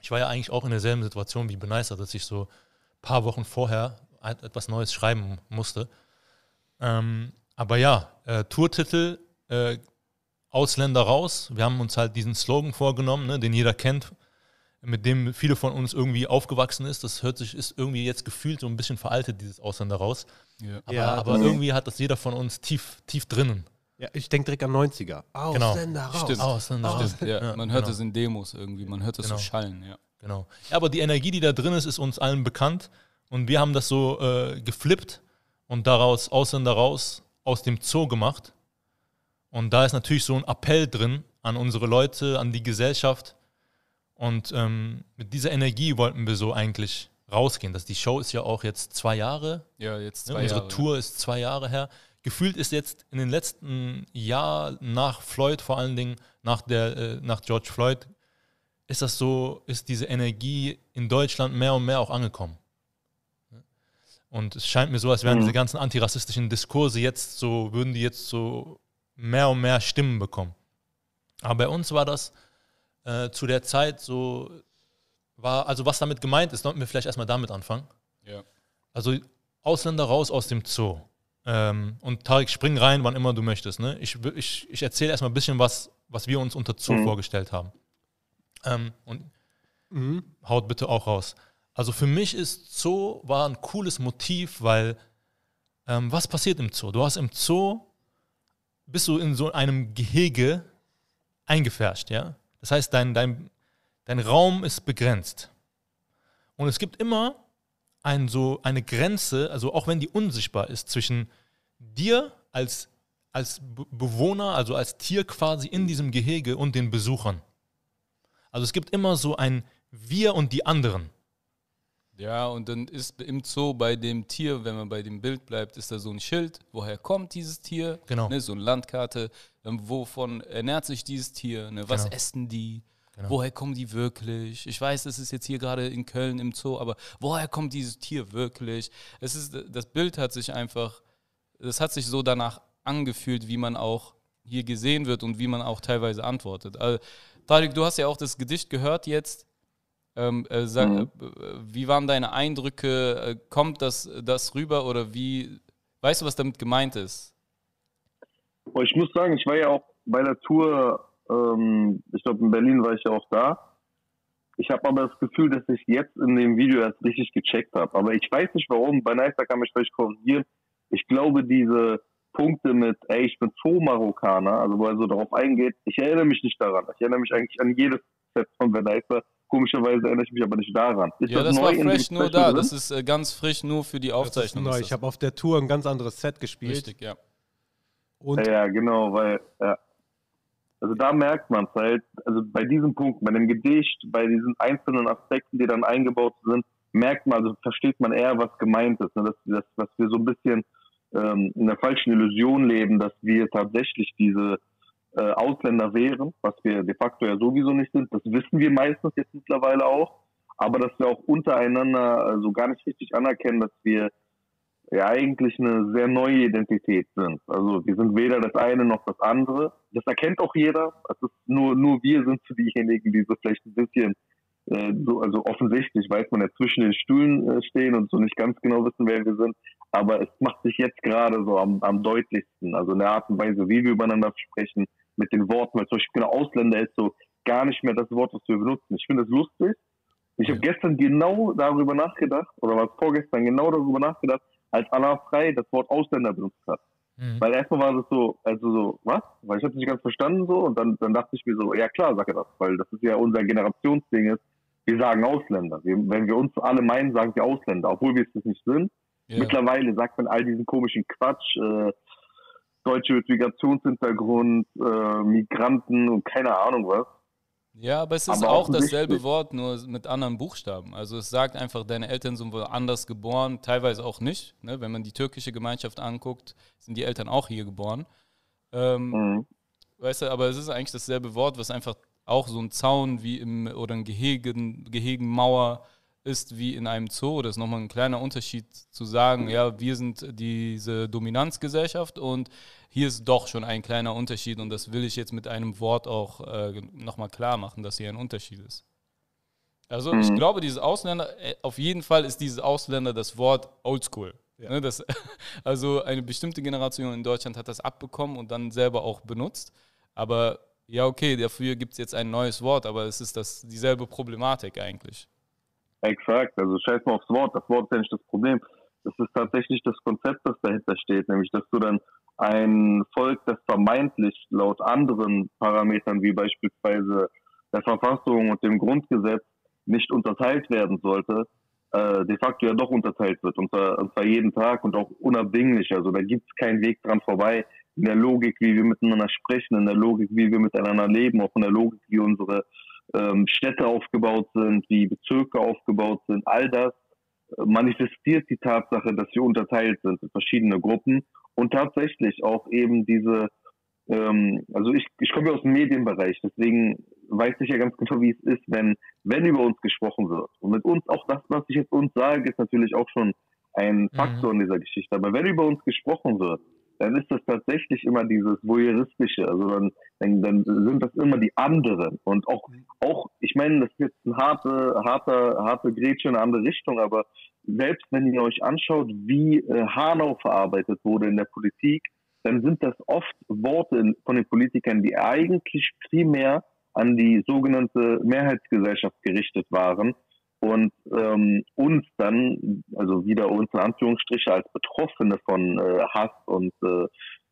Ich war ja eigentlich auch in derselben Situation wie Beneister, dass ich so ein paar Wochen vorher etwas Neues schreiben musste. Ähm, aber ja, äh, Tourtitel, äh, Ausländer raus. Wir haben uns halt diesen Slogan vorgenommen, ne, den jeder kennt, mit dem viele von uns irgendwie aufgewachsen ist. Das hört sich, ist irgendwie jetzt gefühlt so ein bisschen veraltet, dieses Ausländer raus. Ja. Aber, Ja, aber irgendwie hat das jeder von uns tief, tief drinnen. Ja, ich denke direkt an 90er. Ausländer raus. Stimmt. Ausländer raus. Stimmt, ja. man hört genau. es in Demos irgendwie, man hört es Genau. so schallen, ja. Genau. Ja, aber die Energie, die da drin ist, ist uns allen bekannt. Und wir haben das so äh, geflippt und daraus Ausländer raus aus dem Zoo gemacht. Und da ist natürlich so ein Appell drin an unsere Leute, an die Gesellschaft. Und ähm, mit dieser Energie wollten wir so eigentlich rausgehen. Das, die Show ist ja auch jetzt zwei Jahre. Ja, jetzt Ne? zwei Unsere Jahre. Tour ist zwei Jahre her. Gefühlt ist jetzt in den letzten Jahren nach Floyd, vor allen Dingen nach, der, äh, nach George Floyd, ist das so, ist diese Energie in Deutschland mehr und mehr auch angekommen. Und es scheint mir so, als wären Mhm. diese ganzen antirassistischen Diskurse jetzt so, würden die jetzt so mehr und mehr Stimmen bekommen. Aber bei uns war das äh, zu der Zeit so, war, also was damit gemeint ist, sollten wir vielleicht erstmal damit anfangen. Ja. Also Ausländer raus aus dem Zoo. Ähm, und Tarek, spring rein, wann immer du möchtest. Ne? Ich, ich, ich erzähle erstmal ein bisschen, was, was wir uns unter Zoo Mhm. vorgestellt haben. Ähm, und Mhm. haut bitte auch raus. Also für mich ist Zoo war ein cooles Motiv, weil ähm, was passiert im Zoo? Du hast im Zoo, bist du in so einem Gehege eingefärscht, ja? Das heißt, dein, dein, dein Raum ist begrenzt. Und es gibt immer ein, so eine Grenze, also auch wenn die unsichtbar ist, zwischen dir als, als Be- Bewohner, also als Tier quasi in diesem Gehege und den Besuchern. Also es gibt immer so ein Wir und die anderen. Ja, und dann ist im Zoo bei dem Tier, wenn man bei dem Bild bleibt, ist da so ein Schild, woher kommt dieses Tier? Genau. Ne, so eine Landkarte, ähm, wovon ernährt sich dieses Tier? Ne, was Genau. essen die? Genau. Woher kommen die wirklich? Ich weiß, das ist jetzt hier gerade in Köln im Zoo, aber woher kommt dieses Tier wirklich? Es ist, das Bild hat sich einfach, das hat sich so danach angefühlt, wie man auch hier gesehen wird und wie man auch teilweise antwortet. Also, Tariq, du hast ja auch das Gedicht gehört jetzt. Ähm, äh, sag, Mhm. äh, wie waren deine Eindrücke? Äh, kommt das, das rüber oder wie? Weißt du, was damit gemeint ist? Ich muss sagen, ich war ja auch bei der Tour, ähm, ich glaube in Berlin war ich ja auch da. Ich habe aber das Gefühl, dass ich jetzt in dem Video erst richtig gecheckt habe. Aber ich weiß nicht warum. Bei Nicer kann mich vielleicht korrigieren. Ich glaube, diese Punkte mit, ey, ich bin Zoo-Marokkaner, also wo er so darauf eingeht, ich erinnere mich nicht daran. Ich erinnere mich eigentlich an jedes Set von Van Nicer. Komischerweise erinnere ich mich aber nicht daran. Ist ja, das neu war fresh nur da. drin? Das ist äh, ganz frisch nur für die Das Aufzeichnung. neu. Ich das. habe auf der Tour ein ganz anderes Set gespielt. Richtig, ja. Und Ja, genau, weil, ja. Also da merkt man es halt, also bei diesem Punkt, bei dem Gedicht, bei diesen einzelnen Aspekten, die dann eingebaut sind, merkt man, also versteht man eher, was gemeint ist. Ne? Dass, dass, dass wir so ein bisschen ähm, in der falschen Illusion leben, dass wir tatsächlich diese äh, Ausländer wären, was wir de facto ja sowieso nicht sind. Das wissen wir meistens jetzt mittlerweile auch. Aber dass wir auch untereinander äh, so gar nicht richtig anerkennen, dass wir ja eigentlich eine sehr neue Identität sind. Also wir sind weder das eine noch das andere. Das erkennt auch jeder. Es ist nur, nur wir sind so diejenigen, die so vielleicht ein bisschen äh, so, also offensichtlich weiß man ja zwischen den Stühlen äh, stehen und so nicht ganz genau wissen, wer wir sind. Aber es macht sich jetzt gerade so am, am deutlichsten. Also in der Art und Weise, wie wir übereinander sprechen, mit den Worten, weil zum Beispiel genau Ausländer ist so gar nicht mehr das Wort, was wir benutzen. Ich finde es lustig. Ich habe gestern genau darüber nachgedacht, oder was vorgestern genau darüber nachgedacht, als Allah Frei das Wort Ausländer benutzt hat. Mhm. Weil erstmal war das so, also so, was? Weil ich habe nicht ganz verstanden so und dann, dann dachte ich mir so, ja klar, sag er das, weil das ist ja unser Generationsding ist. Wir sagen Ausländer. Wir, wenn wir uns alle meinen, sagen wir Ausländer, obwohl wir es nicht sind. Ja. Mittlerweile sagt man all diesen komischen Quatsch, äh, deutsche mit Migrationshintergrund, äh, Migranten und keine Ahnung was. Ja, aber es ist Aber auch dasselbe Wort, nur mit anderen Buchstaben. Also es sagt einfach, deine Eltern sind wohl anders geboren, teilweise auch nicht. Ne? Wenn man die türkische Gemeinschaft anguckt, sind die Eltern auch hier geboren. Ähm, Mhm. Weißt du, aber es ist eigentlich dasselbe Wort, was einfach auch so ein Zaun wie im oder ein Gehegen, Gehegenmauer ist wie in einem Zoo. Das ist nochmal ein kleiner Unterschied zu sagen, ja, wir sind diese Dominanzgesellschaft und hier ist doch schon ein kleiner Unterschied und das will ich jetzt mit einem Wort auch äh, nochmal klar machen, dass hier ein Unterschied ist. Also ich Mhm. glaube, dieses Ausländer, äh, auf jeden Fall ist dieses Ausländer das Wort Oldschool. Ne, das, also eine bestimmte Generation in Deutschland hat das abbekommen und dann selber auch benutzt. Aber ja, okay, dafür gibt es jetzt ein neues Wort, aber es ist das dieselbe Problematik eigentlich. Exakt, also scheiß mal aufs Wort. Das Wort ist ja nicht das Problem. Das ist tatsächlich das Konzept, das dahinter steht, nämlich dass du dann ein Volk, das vermeintlich laut anderen Parametern wie beispielsweise der Verfassung und dem Grundgesetz nicht unterteilt werden sollte, äh, de facto ja doch unterteilt wird, und zwar, und zwar jeden Tag und auch unabdinglich. Also da gibt es keinen Weg dran vorbei. In der Logik, wie wir miteinander sprechen, in der Logik, wie wir miteinander leben, auch in der Logik, wie unsere ähm, Städte aufgebaut sind, wie Bezirke aufgebaut sind, all das äh, manifestiert die Tatsache, dass wir unterteilt sind in verschiedene Gruppen und tatsächlich auch eben diese, ähm, also ich, ich komme ja aus dem Medienbereich, deswegen weiß ich ja ganz genau, wie es ist, wenn, wenn über uns gesprochen wird. Und mit uns, auch das, was ich jetzt uns sage, ist natürlich auch schon ein Faktor in dieser Geschichte. Aber wenn über uns gesprochen wird, dann ist das tatsächlich immer dieses Voyeuristische. Also dann, dann, dann sind das immer die anderen. Und auch, auch, ich meine, das ist jetzt ein harte, harte, harte Grätsche in eine andere Richtung, aber selbst wenn ihr euch anschaut, wie äh, Hanau verarbeitet wurde in der Politik, dann sind das oft Worte in, von den Politikern, die eigentlich primär an die sogenannte Mehrheitsgesellschaft gerichtet waren und ähm, uns dann, also wieder uns in Anführungsstriche als Betroffene von äh, Hass und äh,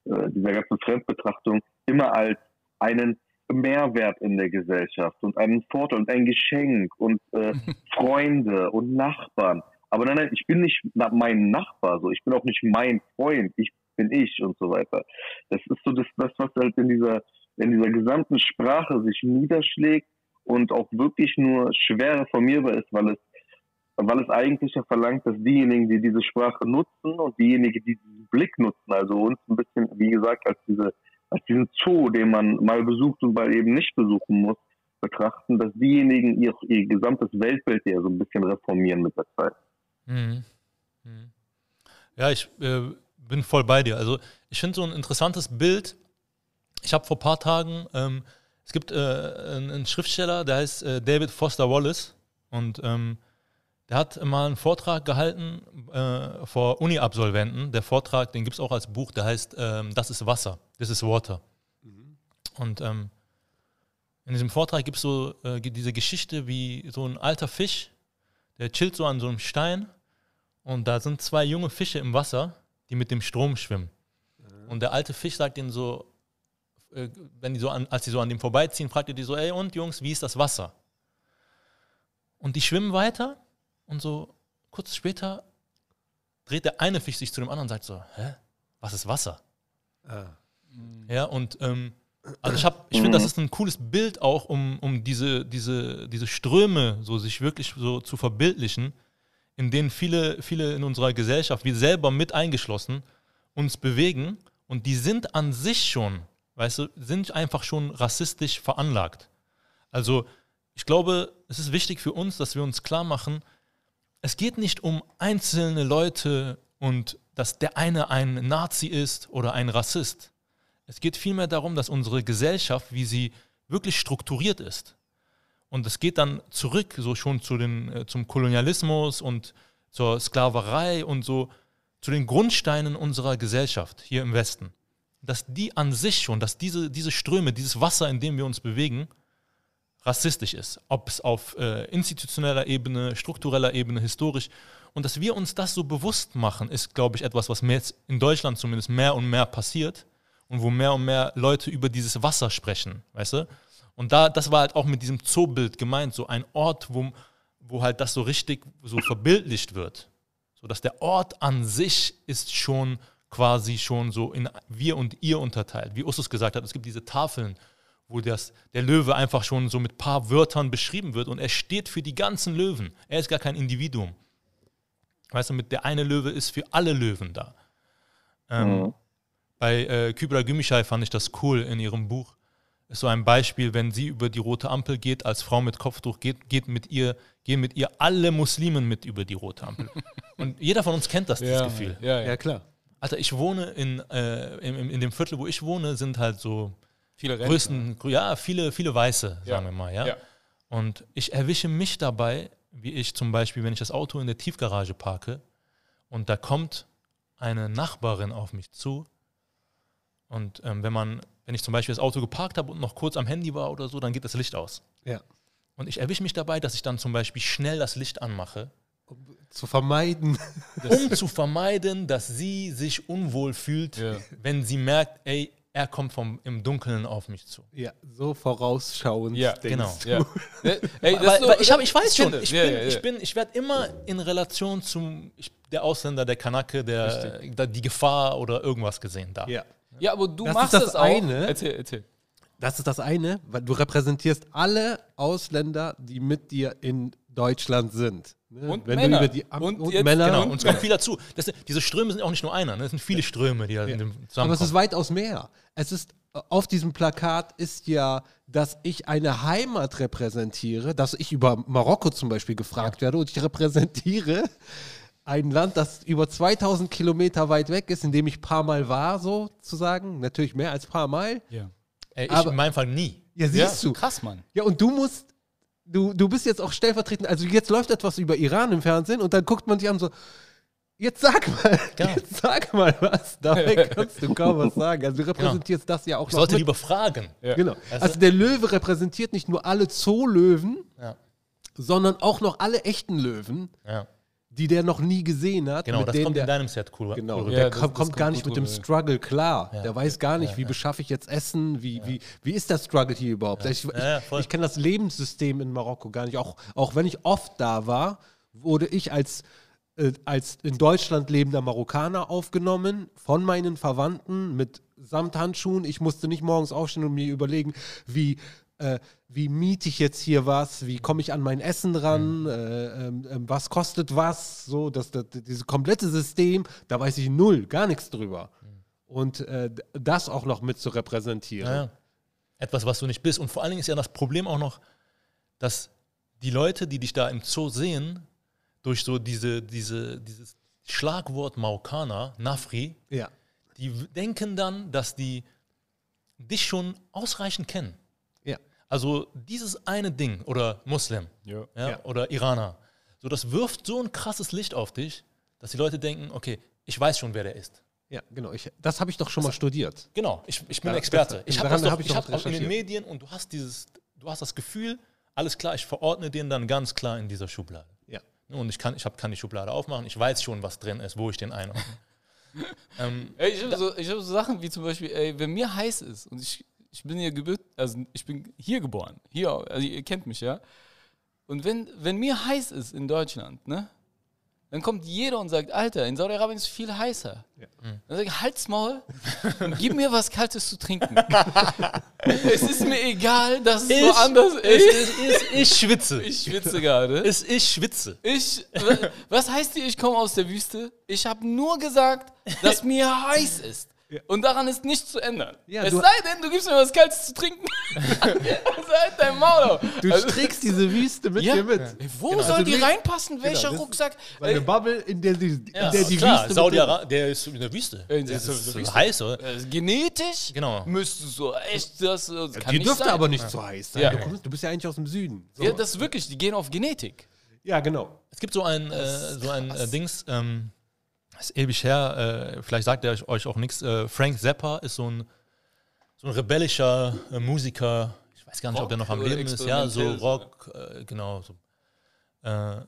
äh, dieser ganzen Fremdbetrachtung immer als einen Mehrwert in der Gesellschaft und einen Vorteil und ein Geschenk und äh, Freunde und Nachbarn. Aber nein, nein, ich bin nicht mein Nachbar, so ich bin auch nicht mein Freund, ich bin ich und so weiter. Das ist so das, das was halt in dieser in dieser gesamten Sprache sich niederschlägt und auch wirklich nur schwer reformierbar ist, weil es weil es eigentlich ja verlangt, dass diejenigen, die diese Sprache nutzen und diejenigen, die diesen Blick nutzen, also uns ein bisschen, wie gesagt, als diese als diesen Zoo, den man mal besucht und mal eben nicht besuchen muss, betrachten, dass diejenigen ihr, ihr gesamtes Weltbild ja so ein bisschen reformieren mit der Zeit. Mhm. Mhm. Ja, ich äh, bin voll bei dir. Also ich finde so ein interessantes Bild. Ich habe vor ein paar Tagen, ähm, es gibt äh, einen, Schriftsteller, der heißt äh, David Foster Wallace und ähm, der hat mal einen Vortrag gehalten äh, vor Uni-Absolventen. Der Vortrag, den gibt es auch als Buch, der heißt ähm, Das ist Wasser, This is Water. Und ähm, in diesem Vortrag gibt es so äh, diese Geschichte, wie so ein alter Fisch, der chillt so an so einem Stein und da sind zwei junge Fische im Wasser, die mit dem Strom schwimmen. Und der alte Fisch sagt ihnen so, wenn die so an, als sie so an dem vorbeiziehen, fragt er die so, ey und Jungs, wie ist das Wasser? Und die schwimmen weiter und so kurz später dreht der eine Fisch sich zu dem anderen und sagt so, hä, was ist Wasser? Ah. Ja, und ähm, also ich, hab- ich finde, das ist ein cooles Bild auch, um, um diese, diese, diese Ströme so sich wirklich so zu verbildlichen, in denen viele, viele in unserer Gesellschaft, wir selber mit eingeschlossen, uns bewegen und die sind an sich schon, weißt du, sind einfach schon rassistisch veranlagt. Also ich glaube, es ist wichtig für uns, dass wir uns klar machen, es geht nicht um einzelne Leute und dass der eine ein Nazi ist oder ein Rassist. Es geht vielmehr darum, dass unsere Gesellschaft, wie sie wirklich strukturiert ist, und es geht dann zurück, so schon zu den, äh, zum Kolonialismus und zur Sklaverei und so zu den Grundsteinen unserer Gesellschaft hier im Westen. Dass die an sich schon, dass diese, diese Ströme, dieses Wasser, in dem wir uns bewegen, rassistisch ist. Ob es auf äh, institutioneller Ebene, struktureller Ebene, historisch. Und dass wir uns das so bewusst machen, ist, glaube ich, etwas, was jetzt in Deutschland zumindest mehr und mehr passiert und wo mehr und mehr Leute über dieses Wasser sprechen, weißt du? Und da, das war halt auch mit diesem Zoobild gemeint, so ein Ort, wo, wo halt das so richtig so verbildlicht wird. So dass der Ort an sich ist schon quasi schon so in wir und ihr unterteilt. Wie Ustus gesagt hat, es gibt diese Tafeln, wo das, der Löwe einfach schon so mit paar Wörtern beschrieben wird und er steht für die ganzen Löwen. Er ist gar kein Individuum. Weißt du, mit der eine Löwe ist für alle Löwen da. Ähm, Mhm. Bei äh, Kübra Gümüşay fand ich das cool in ihrem Buch. Ist so ein Beispiel, wenn sie über die rote Ampel geht, als Frau mit Kopftuch, geht, geht mit ihr, gehen mit ihr alle Muslimen mit über die rote Ampel. Und jeder von uns kennt das, dieses Gefühl. Ja, ja. Ja, klar. Alter, ich wohne in, äh, in, in- in dem Viertel, wo ich wohne, sind halt so Viele größten, ja, viele, viele Weiße, Ja. sagen wir mal, ja? Ja. Und ich erwische mich dabei, wie ich zum Beispiel, wenn ich das Auto in der Tiefgarage parke und da kommt eine Nachbarin auf mich zu. Und ähm, wenn man, wenn ich zum Beispiel das Auto geparkt habe und noch kurz am Handy war oder so, dann geht das Licht aus. Ja. Und ich erwische mich dabei, dass ich dann zum Beispiel schnell das Licht anmache, Zu vermeiden. um zu vermeiden, dass sie sich unwohl fühlt, Ja. wenn sie merkt, ey, er kommt vom, im Dunkeln auf mich zu. Ja, so vorausschauend. Ja, denkst genau. du. Ja. Ey, ey, das Weil, ist so- weil ich, hab, ich weiß schon, ich. Ja, bin, ja, ja. ich bin, ich werde immer in Relation zum ich, der Ausländer, der Kanake, der, der die Gefahr oder irgendwas gesehen da. Ja. Ja, aber du Das machst ist das das auch. eine. Erzähl, erzähl. Das ist das eine, weil du repräsentierst alle Ausländer, die mit dir in Deutschland sind. Ne? Und Wenn Männer. Du über die Am Und und, jetzt- Männer. Genau, und es kommt viel dazu. Das, diese Ströme sind auch nicht nur einer, ne? es sind viele Ströme, die da in dem Aber es ist zusammenkommen. weitaus mehr. Es ist äh, auf diesem Plakat ist ja, dass ich eine Heimat repräsentiere, dass ich über Marokko zum Beispiel gefragt werde und ich repräsentiere ein Land, das über 2000 Kilometer weit weg ist, in dem ich ein paar Mal war, sozusagen. Natürlich mehr als paar Mal. Ja. Ey, ich aber- in meinem Fall nie. Ja, siehst du. Krass, Mann. Ja, und du musst, du, du bist jetzt auch stellvertretend, also jetzt läuft etwas über Iran im Fernsehen und dann guckt man sich an so, jetzt sag mal, Genau. jetzt sag mal was. Dabei kannst du kaum was sagen. Also du repräsentierst das ja auch Ich noch sollte mit. lieber fragen. Ja. Genau. Also- Also der Löwe repräsentiert nicht nur alle Zoolöwen, Ja. sondern auch noch alle echten Löwen, Ja. Die der noch nie gesehen hat. Genau, mit das kommt der, in deinem Set cool. Genau, cool. Ja, der das- kommt, das kommt gar nicht mit dem ja. Struggle klar. Ja. Der weiß gar nicht, wie beschaffe ich jetzt Essen, wie, wie, wie ist der Struggle hier überhaupt. Ich, ich, Ja, ja, ich kenne das Lebenssystem in Marokko gar nicht. Auch, auch wenn ich oft da war, wurde ich als, äh, als in Deutschland lebender Marokkaner aufgenommen von meinen Verwandten mit Samthandschuhen. Ich musste nicht morgens aufstehen und mir überlegen, wie, äh, wie miete ich jetzt hier was, wie komme ich an mein Essen ran, äh, ähm, ähm, was kostet was, so, das, das, dieses komplette System, da weiß ich null, gar nichts drüber. Und äh, das auch noch mit zu repräsentieren. Ja. Etwas, was du nicht bist. Und vor allen Dingen ist ja das Problem auch noch, dass die Leute, die dich da im Zoo sehen, durch so diese, diese, dieses Schlagwort Marokkaner, Nafri, Ja. die denken dann, dass die dich schon ausreichend kennen. Also dieses eine Ding oder Muslim Ja. ja, Ja. oder Iraner, so das wirft so ein krasses Licht auf dich, dass die Leute denken, okay, ich weiß schon, wer der ist. Ja, genau. Ich, das habe ich doch schon mal studiert. Genau, ich, ich bin Ja, Experte. das- Ich habe das doch, hab ich ich doch hab auch in den. Medien und du hast dieses, du hast das Gefühl, alles klar, ich verordne den dann ganz klar in dieser Schublade. Ja. Und ich kann, ich hab, kann die Schublade aufmachen, ich weiß schon, was drin ist, wo ich den einordne. ähm, Ey, ich habe so, ich hab so Sachen wie zum Beispiel, ey, wenn mir heiß ist und ich, ich bin hier gebürt, also ich bin hier geboren, hier, also ihr kennt mich, ja. Und wenn, wenn mir heiß ist in Deutschland, ne, dann kommt jeder und sagt, Alter, in Saudi-Arabien ist es viel heißer. Dann sage ich, halt's Maul und gib mir was Kaltes zu trinken. es ist mir egal, dass es woanders ich, ist. ich, ich schwitze. Ich schwitze gerade. Ich, ich schwitze. Ich, wa- was heißt hier, ich komme aus der Wüste? Ich habe nur gesagt, dass mir heiß ist. Und daran ist nichts zu ändern. Ja, es sei denn, du gibst mir was Kaltes zu trinken. also halt dein Maul auf. Du also, trägst diese Wüste mit ja, dir mit. ey, wo Genau. soll Also die du- reinpassen? Welcher das ist Rucksack? Eine Ey, Bubble, in der die, in Ja, der die klar, Wüste Saudi-Arabien, der ist in der Wüste. Der ist ist so heiß, oder? äh, genetisch Genau. müsste so echt das. äh, das kann Die nicht dürfte sein. aber nicht so heiß sein. Ja. Du, kommst, du bist ja eigentlich aus dem Süden. So. Ja, das ist wirklich, die gehen auf Genetik. ja, genau. Es gibt so ein, äh, so ein äh, Dings, ähm, ist ewig her, äh, vielleicht sagt er euch auch nichts. Äh, Frank Zappa ist so ein, so ein rebellischer äh, Musiker. Ich weiß gar nicht, ob der noch am Rock Leben ist. Ja, so Rock, äh, genau. So. Äh,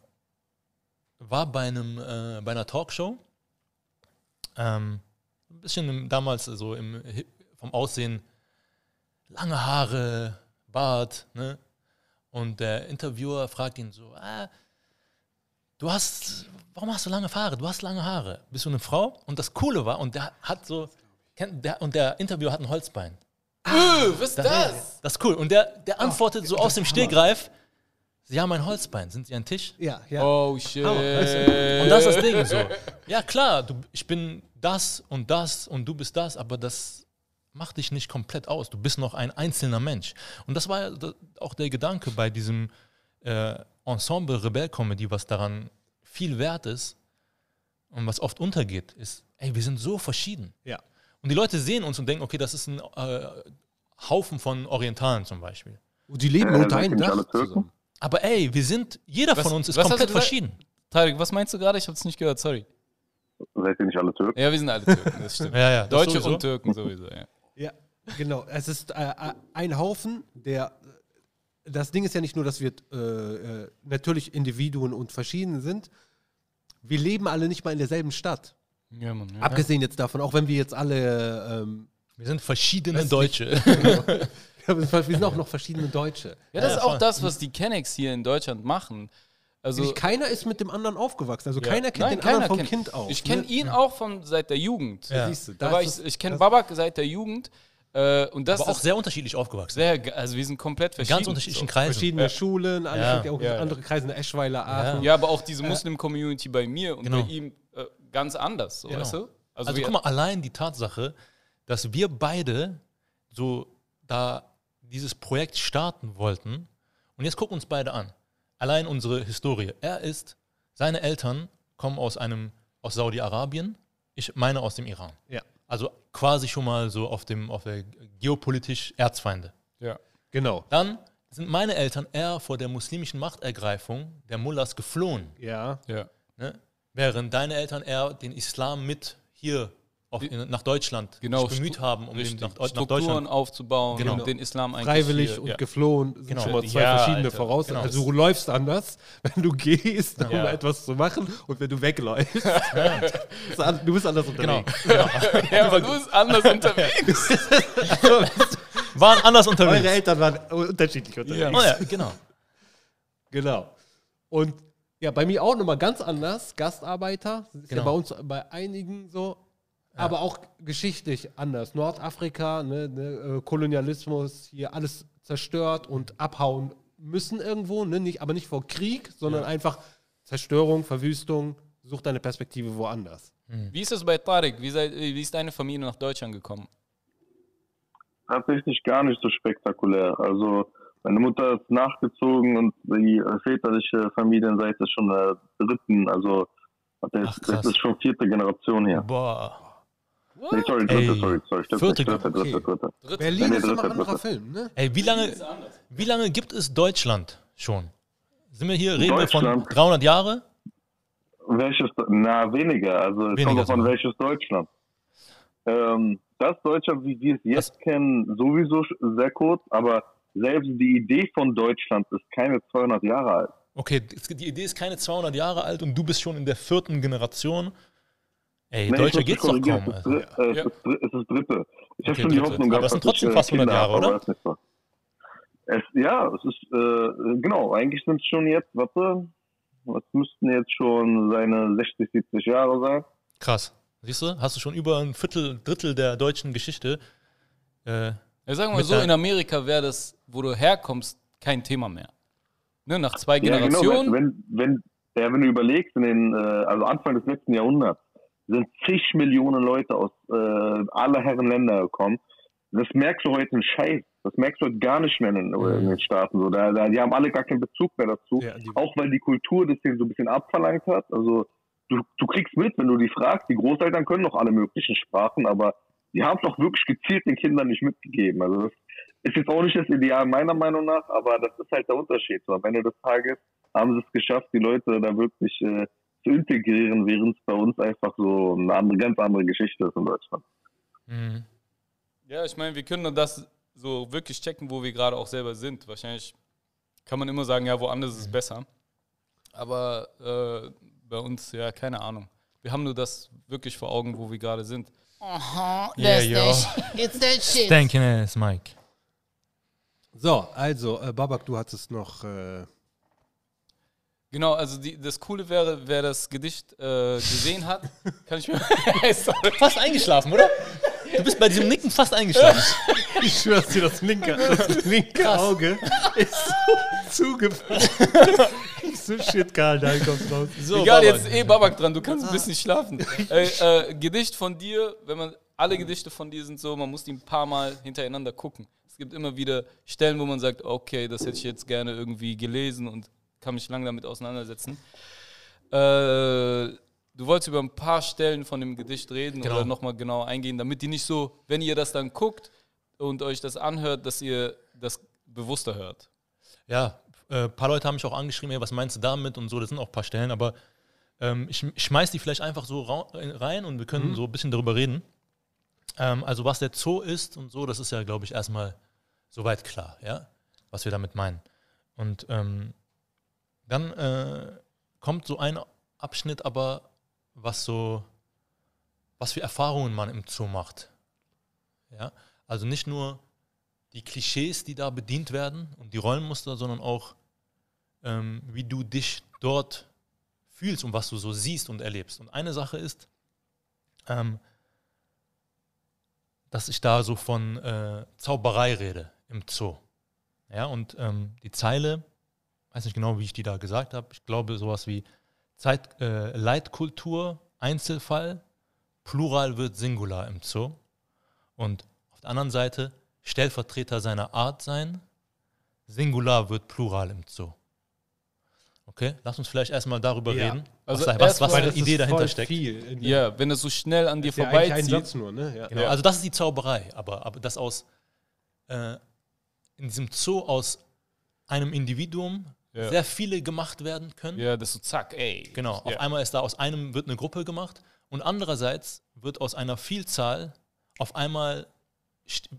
war bei, einem, bei einer Talkshow. Ähm, ein bisschen im, damals so im, vom Aussehen lange Haare, Bart, ne? Und der Interviewer fragt ihn so, ah, du hast, warum hast du lange Haare? Du hast lange Haare. Bist du eine Frau? Und das Coole war, und der hat so, kennt- der, und der Interviewer hat ein Holzbein. Äh, was ist das? Das ist cool. Und der, der antwortet so aus dem Stegreif, Sie haben ein Holzbein, sind Sie ein Tisch? Ja, ja. Oh shit. Und das ist das Ding so. Ja klar, du, ich bin das und das und du bist das, aber das macht dich nicht komplett aus. Du bist noch ein einzelner Mensch. Und das war auch der Gedanke bei diesem äh, Ensemble Rebell-Comedy, was daran viel wert ist und was oft untergeht, ist, ey, wir sind so verschieden. ja. Und die Leute sehen uns und denken, okay, das ist ein äh, Haufen von Orientalen zum Beispiel. Und die leben Äh, unter einem nicht Dach alle Türken? zusammen. Aber ey, wir sind, jeder Was- von uns ist komplett verschieden. Tarek, was meinst du gerade? Ich habe es nicht gehört, sorry. Seid ihr nicht alle Türken? Ja, wir sind alle Türken, das stimmt. Ja, ja, das Deutsche sowieso. und Türken sowieso, ja. Ja, genau. Es ist äh, ein Haufen, der. Das Ding ist ja nicht nur, dass wir äh, äh, natürlich Individuen und verschieden sind. Wir leben alle nicht mal in derselben Stadt. Ja, Mann, ja. Abgesehen jetzt davon, auch wenn wir jetzt alle. Ähm, Wir sind verschiedene Deutsche. ja, wir sind auch noch verschiedene Deutsche. Ja, das Ja, ist auch das, was die Kennex hier in Deutschland machen. Also, keiner ist mit dem anderen aufgewachsen. Also ja. keiner kennt Nein, den keiner anderen vom kennt- Kind auf. Ich kenne ne? ihn auch von seit der Jugend. Ja. Siehst du, Da war ich ich kenne Babak seit der Jugend. Äh, und das Aber auch ist sehr unterschiedlich aufgewachsen. sehr, also wir sind komplett In verschieden. ganz unterschiedlichen so. Kreisen. verschiedene Schulen, alle Ja. auch Ja, ja. andere Kreise, in Eschweiler, Aachen. Ja, aber auch diese Muslim-Community bei mir und Genau. bei ihm äh, ganz anders, so, Genau. weißt du? Also, wir- guck mal, allein die Tatsache, dass wir beide so da dieses Projekt starten wollten und jetzt gucken uns beide an. Allein unsere Historie. Er ist, seine Eltern kommen aus einem, aus Saudi-Arabien, ich meine aus dem Iran. Ja. Also quasi schon mal so auf dem, auf der geopolitisch Erzfeinde. ja. Genau. Dann sind meine Eltern eher vor der muslimischen Machtergreifung der Mullahs geflohen. Ja. Ja. Ne? Während deine Eltern eher den Islam mit hier auf, in, nach Deutschland Genau, sich bemüht haben, um Richtig. den nach, nach Strukturen Deutschland. aufzubauen Genau. und den Islam eigentlich Freiwillig hier, und ja. geflohen sind Genau. schon mal zwei Ja, verschiedene Alter. Voraussetzungen. Genau. Also du läufst anders, wenn du gehst, um Ja. etwas zu machen und wenn du wegläufst. du bist anders Genau. unterwegs. Ja, aber du bist anders unterwegs. Waren anders Eure unterwegs. Eltern waren unterschiedlich unterwegs. Oh ja, genau. Genau. Und ja, bei mir auch nochmal ganz anders. Gastarbeiter. Das ist ja Genau. bei uns bei einigen so. Aber auch geschichtlich anders. Nordafrika, ne, ne, äh, Kolonialismus, hier alles zerstört und abhauen müssen irgendwo. Ne, nicht, aber nicht vor Krieg, sondern einfach Zerstörung, Verwüstung. Such deine Perspektive woanders. Wie ist es bei Tarek? Wie, sei, wie ist deine Familie nach Deutschland gekommen? Tatsächlich gar nicht so spektakulär. Also meine Mutter ist nachgezogen und die väterliche Familienseite ist schon der dritten, also das, Ach, das ist schon vierte Generation hier. Boah. Nee, sorry, dritte, Ey, sorry, sorry, stimmt vierte dritte, dritte, okay. dritte. Berlin Nee, ist immer dritte, ein anderer dritte. Film, ne? Ey, wie lange, wie lange gibt es Deutschland schon? Sind wir hier, reden wir von Deutschland? 300 Jahre? Welches, na weniger, also es Weniger kommt davon, sogar. welches Deutschland. Ähm, das Deutschland, wie wir es jetzt kennen, sowieso sch- sehr kurz, aber selbst die Idee von Deutschland ist keine 200 Jahre alt. Okay, die Idee ist keine 200 Jahre alt und du bist schon in der vierten Generation. Ey, Nee, Deutsche geht's doch kaum. Es ist, Also. dr- äh, Ja. es ist, dr- es ist dritte. Ich habe Okay, schon die. Hoffnung Aber gehabt, es sind dass trotzdem ich, fast 100 Kinder Jahre, habe, oder? aber. Es, ja, es ist, äh, genau, eigentlich sind es schon jetzt, warte, was müssten jetzt schon seine 60, 70 Jahre sein. Krass. Siehst du, hast du schon über ein Viertel, Drittel der deutschen Geschichte. Äh, Ja, sagen wir mal so, in Amerika wäre das, wo du herkommst, kein Thema mehr. Ne, nach zwei Ja, genau, Generationen. wenn, wenn, wenn, ja, wenn du überlegst, in den, äh, also Anfang des letzten Jahrhunderts sind zig Millionen Leute aus äh, aller Herren Länder gekommen. Das merkst du heute einen Scheiß. Das merkst du heute gar nicht mehr in, den- in den Staaten. So. Da, da, die haben alle gar keinen Bezug mehr dazu. Ja, Auch weil die Kultur das denen so ein bisschen abverlangt hat. Also du, du kriegst mit, wenn du die fragst, die Großeltern können noch alle möglichen Sprachen, aber die haben doch wirklich gezielt den Kindern nicht mitgegeben. Also das ist jetzt auch nicht das Ideal meiner Meinung nach, aber das ist halt der Unterschied. So, am Ende des Tages haben sie es geschafft, die Leute da wirklich äh, zu integrieren, während es bei uns einfach so eine andere, ganz andere Geschichte ist in Deutschland. mh. Ja, ich meine, wir können nur das so wirklich checken, wo wir gerade auch selber sind. Wahrscheinlich kann man immer sagen, ja, woanders ist es besser. Aber äh, bei uns, ja, keine Ahnung. Wir haben nur das wirklich vor Augen, wo wir gerade sind. Yeah, yo. It's that shit. Thank you, ass, Mike. So, also, äh, Babak, du hattest noch. Äh, Genau, also die, das Coole wäre, wer das Gedicht äh, gesehen hat, kann ich mir. Sorry. Fast eingeschlafen, oder? Du bist bei diesem Nicken fast eingeschlafen. ich schwör's dir, das linke, das linke Auge ist so zugefallen. ich so shit, Karl, da kommt raus. So, Egal, Baba. jetzt ist eh Babak dran, du kannst ein bisschen schlafen. äh, äh, Gedicht von dir, wenn man, alle Gedichte von dir sind so, man muss die ein paar Mal hintereinander gucken. Es gibt immer wieder Stellen, wo man sagt, okay, das hätte ich jetzt gerne irgendwie gelesen und kann mich lang damit auseinandersetzen. Äh, du wolltest über ein paar Stellen von dem Gedicht reden Genau. oder nochmal genau eingehen, damit die nicht so, wenn ihr das dann guckt und euch das anhört, dass ihr das bewusster hört. Ja, ein äh, paar Leute haben mich auch angeschrieben, ey, was meinst du damit und so, das sind auch ein paar Stellen, aber Ähm, ich ich schmeiß die vielleicht einfach so äh, rein und wir können so ein bisschen darüber reden. Ähm, also was der Zoo ist und so, das ist ja, glaube ich, erstmal soweit klar, ja, was wir damit meinen. Und ähm, dann äh, kommt so ein Abschnitt aber, was so, was für Erfahrungen man im Zoo macht. Ja, also nicht nur die Klischees, die da bedient werden und die Rollenmuster, sondern auch, ähm, wie du dich dort fühlst und was du so siehst und erlebst. Und eine Sache ist, ähm, dass ich da so von äh, Zauberei rede im Zoo. Ja, und ähm, die Zeile, weiß nicht genau, wie ich die da gesagt habe, ich glaube sowas wie Zeit, äh, Leitkultur, Einzelfall, Plural wird Singular im Zoo. Und auf der anderen Seite Stellvertreter seiner Art sein, Singular wird Plural im Zoo. Okay, lass uns vielleicht erstmal darüber Ja. reden, Also was, was, was eine das ist Idee dahinter steckt. Viel. In- Ja, wenn es so schnell an dir ist ja vorbeizieht. Satz nur, ne? Ja. Genau, also das ist die Zauberei, aber, aber das aus äh, in diesem Zoo aus einem Individuum Ja. sehr viele gemacht werden können. Ja, das ist so zack, ey. Genau, auf ja. einmal ist da aus einem wird eine Gruppe gemacht und andererseits wird aus einer Vielzahl auf einmal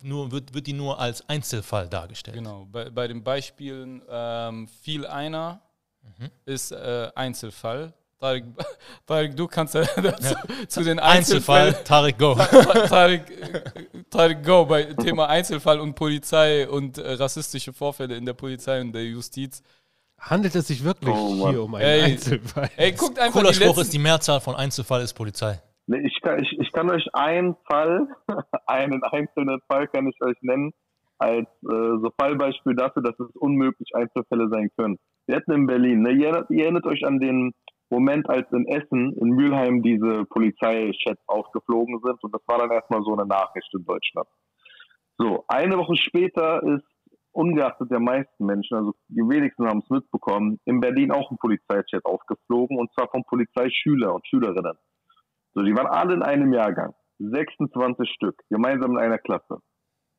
nur, wird, wird die nur als Einzelfall dargestellt. Genau, bei, bei den Beispielen ähm, viel einer Mhm. ist äh, Einzelfall. Tarek, Tarek, du kannst ja dazu, zu den. Einzelfall, Tarek Go. Tarek, Tarek, go bei Thema Einzelfall und Polizei und äh, rassistische Vorfälle in der Polizei und der Justiz. Handelt es sich wirklich Oh, hier um einen Ey. Einzelfall? Ey, guckt einfach Cooler die Spruch letzten, ist, die Mehrzahl von Einzelfall ist Polizei. Nee, Ich kann, ich, ich kann euch einen Fall, einen einzelnen Fall kann ich euch nennen, als äh, so Fallbeispiel dafür, dass es unmöglich Einzelfälle sein können. Wir hatten in Berlin, ne, ihr, erinnert, ihr erinnert euch an den Moment, als in Essen, in Mülheim diese Polizeichats aufgeflogen sind und das war dann erstmal so eine Nachricht in Deutschland. So, eine Woche später ist, ungeachtet der meisten Menschen, also die wenigsten haben es mitbekommen, in Berlin auch ein Polizeichat aufgeflogen und zwar von Polizeischüler und Schülerinnen. So, die waren alle in einem Jahrgang. 26 Stück, gemeinsam in einer Klasse.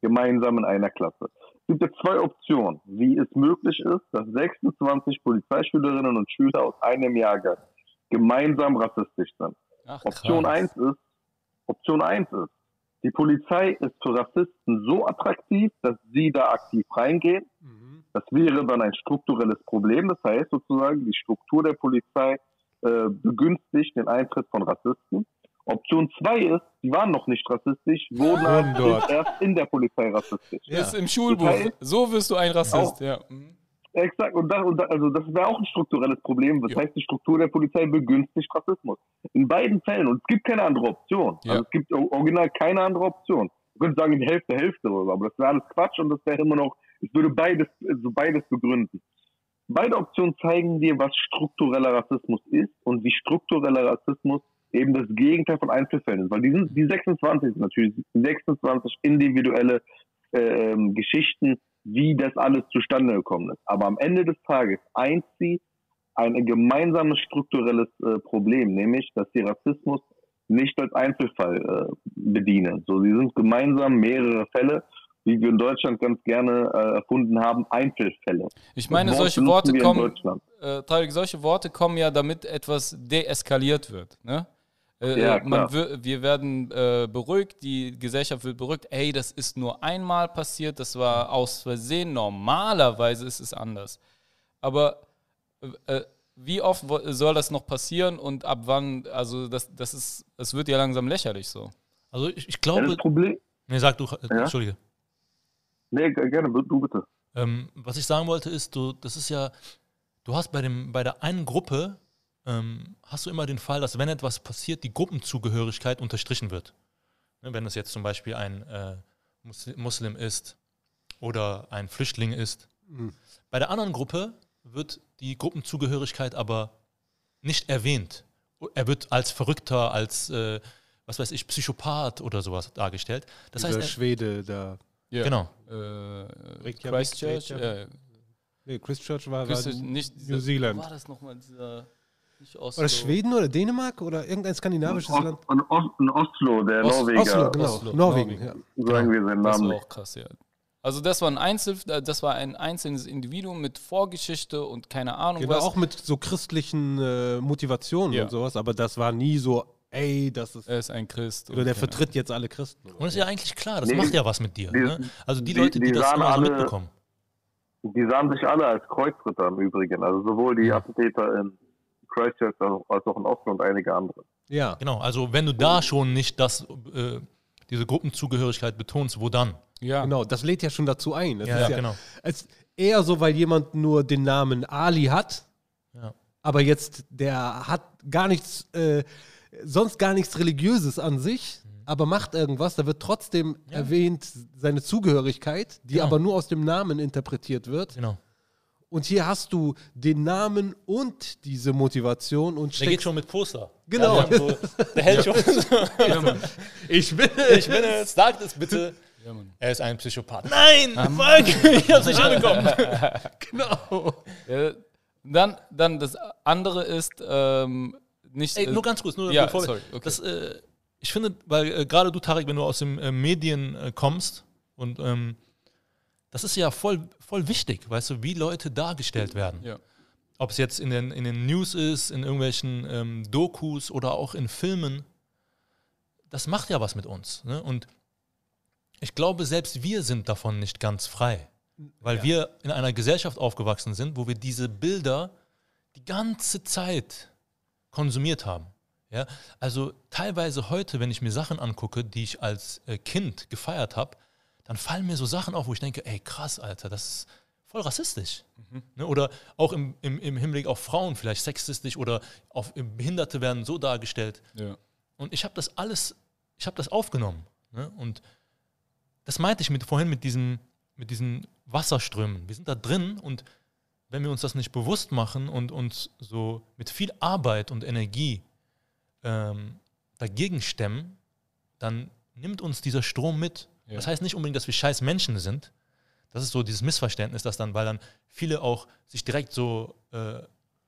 Gemeinsam in einer Klasse. Es gibt jetzt zwei Optionen, wie es möglich ist, dass 26 Polizeischülerinnen und Schüler aus einem Jahrgang gemeinsam rassistisch sind. Ach, Option krass. 1 ist, Option 1 ist, die Polizei ist für Rassisten so attraktiv, dass sie da aktiv reingehen. Das wäre dann ein strukturelles Problem. Das heißt sozusagen, die Struktur der Polizei äh, begünstigt den Eintritt von Rassisten. Option 2 ist, die waren noch nicht rassistisch, wurden halt erst in der Polizei rassistisch. Ja. Das ist im Schulbuch. Das heißt- so wirst du ein Rassist, ja. Mhm. Exakt, und, da, und da, also das wäre auch ein strukturelles Problem. Das Ja. heißt, die Struktur der Polizei begünstigt Rassismus. In beiden Fällen, und es gibt keine andere Option. Ja. Also es gibt original keine andere Option. Du könntest sagen, die Hälfte, Hälfte oder so, aber das wäre alles Quatsch und das wäre immer noch, es würde beides, also beides begründen. Beide Optionen zeigen dir, was struktureller Rassismus ist und wie struktureller Rassismus eben das Gegenteil von Einzelfällen ist. Weil die, sind, die 26 sind natürlich 26 individuelle äh, Geschichten, wie das alles zustande gekommen ist. Aber am Ende des Tages eint sie ein gemeinsames strukturelles äh, Problem, nämlich, dass sie Rassismus nicht als Einzelfall äh, bedienen. So, sie sind gemeinsam mehrere Fälle, wie wir in Deutschland ganz gerne äh, erfunden haben, Einzelfälle. Ich meine, Das solche Worte kommen, äh, solche Worte kommen ja, damit etwas deeskaliert wird. Ne? Äh, Ja, äh, man wir, werden äh, beruhigt, die Gesellschaft wird beruhigt. Ey, das ist nur einmal passiert, das war aus Versehen. Normalerweise ist es anders. Aber äh, äh, wie oft soll das noch passieren und ab wann? Also das, das ist, es wird ja langsam lächerlich so. Also ich, ich Ja, glaube, das Problem, nee, sag du, äh, Ja? Entschuldige. nee, gerne, du bitte. Ähm, was ich sagen wollte ist, du, das ist ja, du hast bei, dem, bei der einen Gruppe, ähm, hast du immer den Fall, dass wenn etwas passiert, die Gruppenzugehörigkeit unterstrichen wird. Ne, wenn es jetzt zum Beispiel ein äh, Mus- Muslim ist oder ein Flüchtling ist. Bei der anderen Gruppe wird die Gruppenzugehörigkeit aber nicht erwähnt. Er wird als Verrückter, als, äh, was weiß ich, Psychopath oder sowas dargestellt. Das Dieser heißt, er, Schwede da. Ja. genau. Äh, Christchurch, äh, Nee, Christchurch war, war Christchurch, nicht New Zealand. War das nochmal dieser. Oder Schweden oder Dänemark oder irgendein skandinavisches Land? Ost, in, Ost, in Oslo, der Os- Norweger, Oslo, genau. Oslo, Norwegen, Norwegen. ja. sagen wir seinen Das Namen war nicht. auch krass, ja. Also das war ein Einzel, äh, das war ein einzelnes Individuum mit Vorgeschichte und keine Ahnung Genau, was. auch mit so christlichen äh, Motivationen Ja. und sowas, aber das war nie so, ey, das ist. er ist ein Christ. Oder und der vertritt jetzt alle Christen. Und das ist ja eigentlich klar, das Nee, macht ja was mit dir. die- ne? Also die, die- Leute, die, die das sahen immer so alle- mitbekommen. Die sahen sich alle als Kreuzritter im Übrigen. Also sowohl die Ja. Attentäter in Christchurch als auch- in Oslo und einige andere. Ja. Genau, also wenn du da schon nicht das, äh, diese Gruppenzugehörigkeit betonst, wo dann? Ja, Genau, das lädt ja schon dazu ein. Das Ja, ist ja, genau. Es eher so, weil jemand nur den Namen Ali hat, Ja. aber jetzt der hat gar nichts, äh, sonst gar nichts Religiöses an sich, Mhm. aber macht irgendwas, da wird trotzdem erwähnt seine Zugehörigkeit, die Genau. aber nur aus dem Namen interpretiert wird. Genau. Und hier hast du den Namen und diese Motivation und Der geht schon mit Poster. Genau. Ja, so, der hält schon. Ich bin ich bin es, sagt es bitte. Ja, Mann. Er ist ein Psychopath. Nein, fuck, ich hab's nicht angekommen. genau. Ja, dann, dann das andere ist ähm, nicht. Ey, äh, nur ganz kurz, nur ja, bevor sorry, okay. das, äh, ich finde, weil äh, gerade du, Tarek, wenn du aus den äh, Medien äh, kommst und ähm, das ist ja voll, voll wichtig, weißt du, wie Leute dargestellt werden. Ja. Ob es jetzt in den, in den News ist, in irgendwelchen ähm, Dokus oder auch in Filmen, das macht ja was mit uns. Ne? Und ich glaube, selbst wir sind davon nicht ganz frei, weil wir in einer Gesellschaft aufgewachsen sind, wo wir diese Bilder die ganze Zeit konsumiert haben. Ja? Also teilweise heute, wenn ich mir Sachen angucke, die ich als äh, Kind gefeiert habe, dann fallen mir so Sachen auf, wo ich denke, ey krass, Alter, das ist voll rassistisch. Ne? Oder auch im, im, im Hinblick auf Frauen vielleicht sexistisch oder auf Behinderte werden so dargestellt. ja. Und ich habe das alles, ich habe das aufgenommen. Ne? Und das meinte ich mit, vorhin mit, diesem, mit diesen Wasserströmen. Wir sind da drin und wenn wir uns das nicht bewusst machen und uns so mit viel Arbeit und Energie ähm, dagegen stemmen, dann nimmt uns dieser Strom mit. Ja. Das heißt nicht unbedingt, dass wir scheiß Menschen sind. Das ist so dieses Missverständnis, dass dann, weil dann viele auch sich direkt so äh,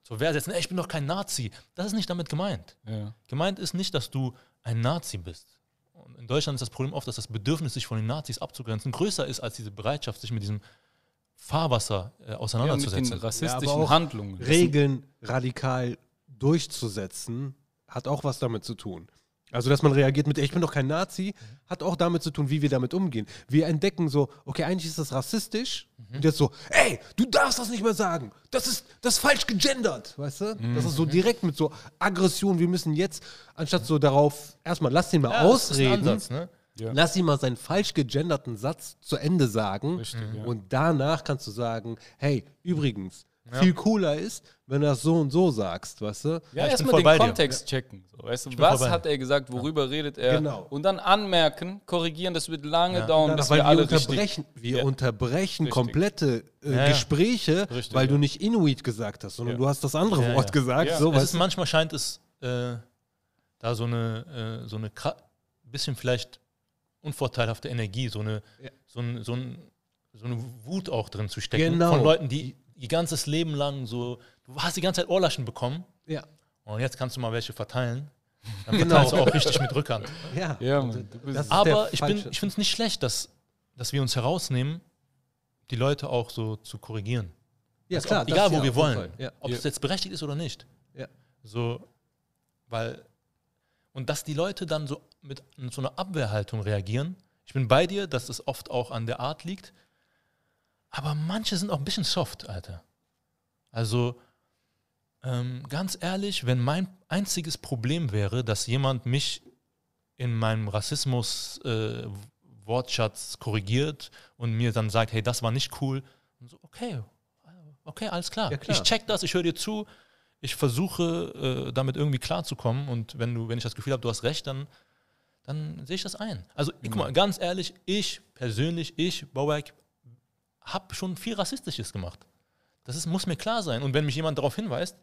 zur Wehr setzen, ey, ich bin doch kein Nazi. Das ist nicht damit gemeint. Ja. Gemeint ist nicht, dass du ein Nazi bist. Und in Deutschland ist das Problem oft, dass das Bedürfnis, sich von den Nazis abzugrenzen, größer ist als diese Bereitschaft, sich mit diesem Fahrwasser äh, Ja, mit den auseinanderzusetzen. rassistischen Ja, aber auch Handlungen. Regeln radikal durchzusetzen, hat auch was damit zu tun. Also, dass man reagiert mit, ich bin doch kein Nazi, hat auch damit zu tun, wie wir damit umgehen. Wir entdecken so, okay, eigentlich ist das rassistisch. Und jetzt so, ey, du darfst das nicht mehr sagen. Das ist, das ist falsch gegendert, weißt du? Das ist so direkt mit so Aggression. Wir müssen jetzt, anstatt so darauf, erstmal, lass den mal Ja, das ist ein ausreden. Ansatz, ne? Ja. Lass ihn mal seinen falsch gegenderten Satz zu Ende sagen. Richtig, ja. Und danach kannst du sagen, hey, übrigens, viel cooler ist, wenn du das so und so sagst, weißt du? Ja, bin erstmal den bei dir. Kontext checken. So, weißt du, was hat er gesagt, worüber redet er? Genau. Und dann anmerken, korrigieren, das wird lange Ja. dauern, Ja, bis wir alle unterbrechen, wir Ja. unterbrechen Richtig. komplette äh, Ja, ja. Gespräche, Richtig, weil du ja. nicht Inuit gesagt hast, sondern Ja. du hast das andere Ja, Wort ja. gesagt. Ja. So, Es ist, manchmal scheint es äh, da so eine, äh, so eine bisschen vielleicht unvorteilhafte Energie, so eine, Ja. so, ein, so, ein, so eine Wut auch drin zu stecken. Genau. Von Leuten, die ihr ganzes Leben lang so, du hast die ganze Zeit Ohrlaschen bekommen ja. und jetzt kannst du mal welche verteilen. Dann Genau. verteilst du auch richtig mit Rückhand. Ja. Ja, Mann, Das ist Aber ich, bin, ich finde es nicht schlecht, dass, dass wir uns herausnehmen, die Leute auch so zu korrigieren. ja, Also klar. das egal, ja, wo wir auf jeden wollen. Ja. Ob Ja. es jetzt berechtigt ist oder nicht. Ja. So, weil, und dass die Leute dann so mit so einer Abwehrhaltung reagieren. Ich bin bei dir, dass es oft auch an der Art liegt. Aber manche sind auch ein bisschen soft, Alter. Also, ähm, ganz ehrlich, wenn mein einziges Problem wäre, dass jemand mich in meinem Rassismus äh, Wortschatz korrigiert und mir dann sagt, hey, das war nicht cool. Und so, okay, okay, alles klar. Ja, klar. Ich check das, ich höre dir zu, ich versuche äh, damit irgendwie klarzukommen und wenn du, wenn ich das Gefühl habe, du hast recht, dann, dann sehe ich das ein. Also guck mal, ganz ehrlich, ich persönlich, ich, Bauwerk, habe schon viel Rassistisches gemacht. Das ist, muss mir klar sein. Und wenn mich jemand darauf hinweist,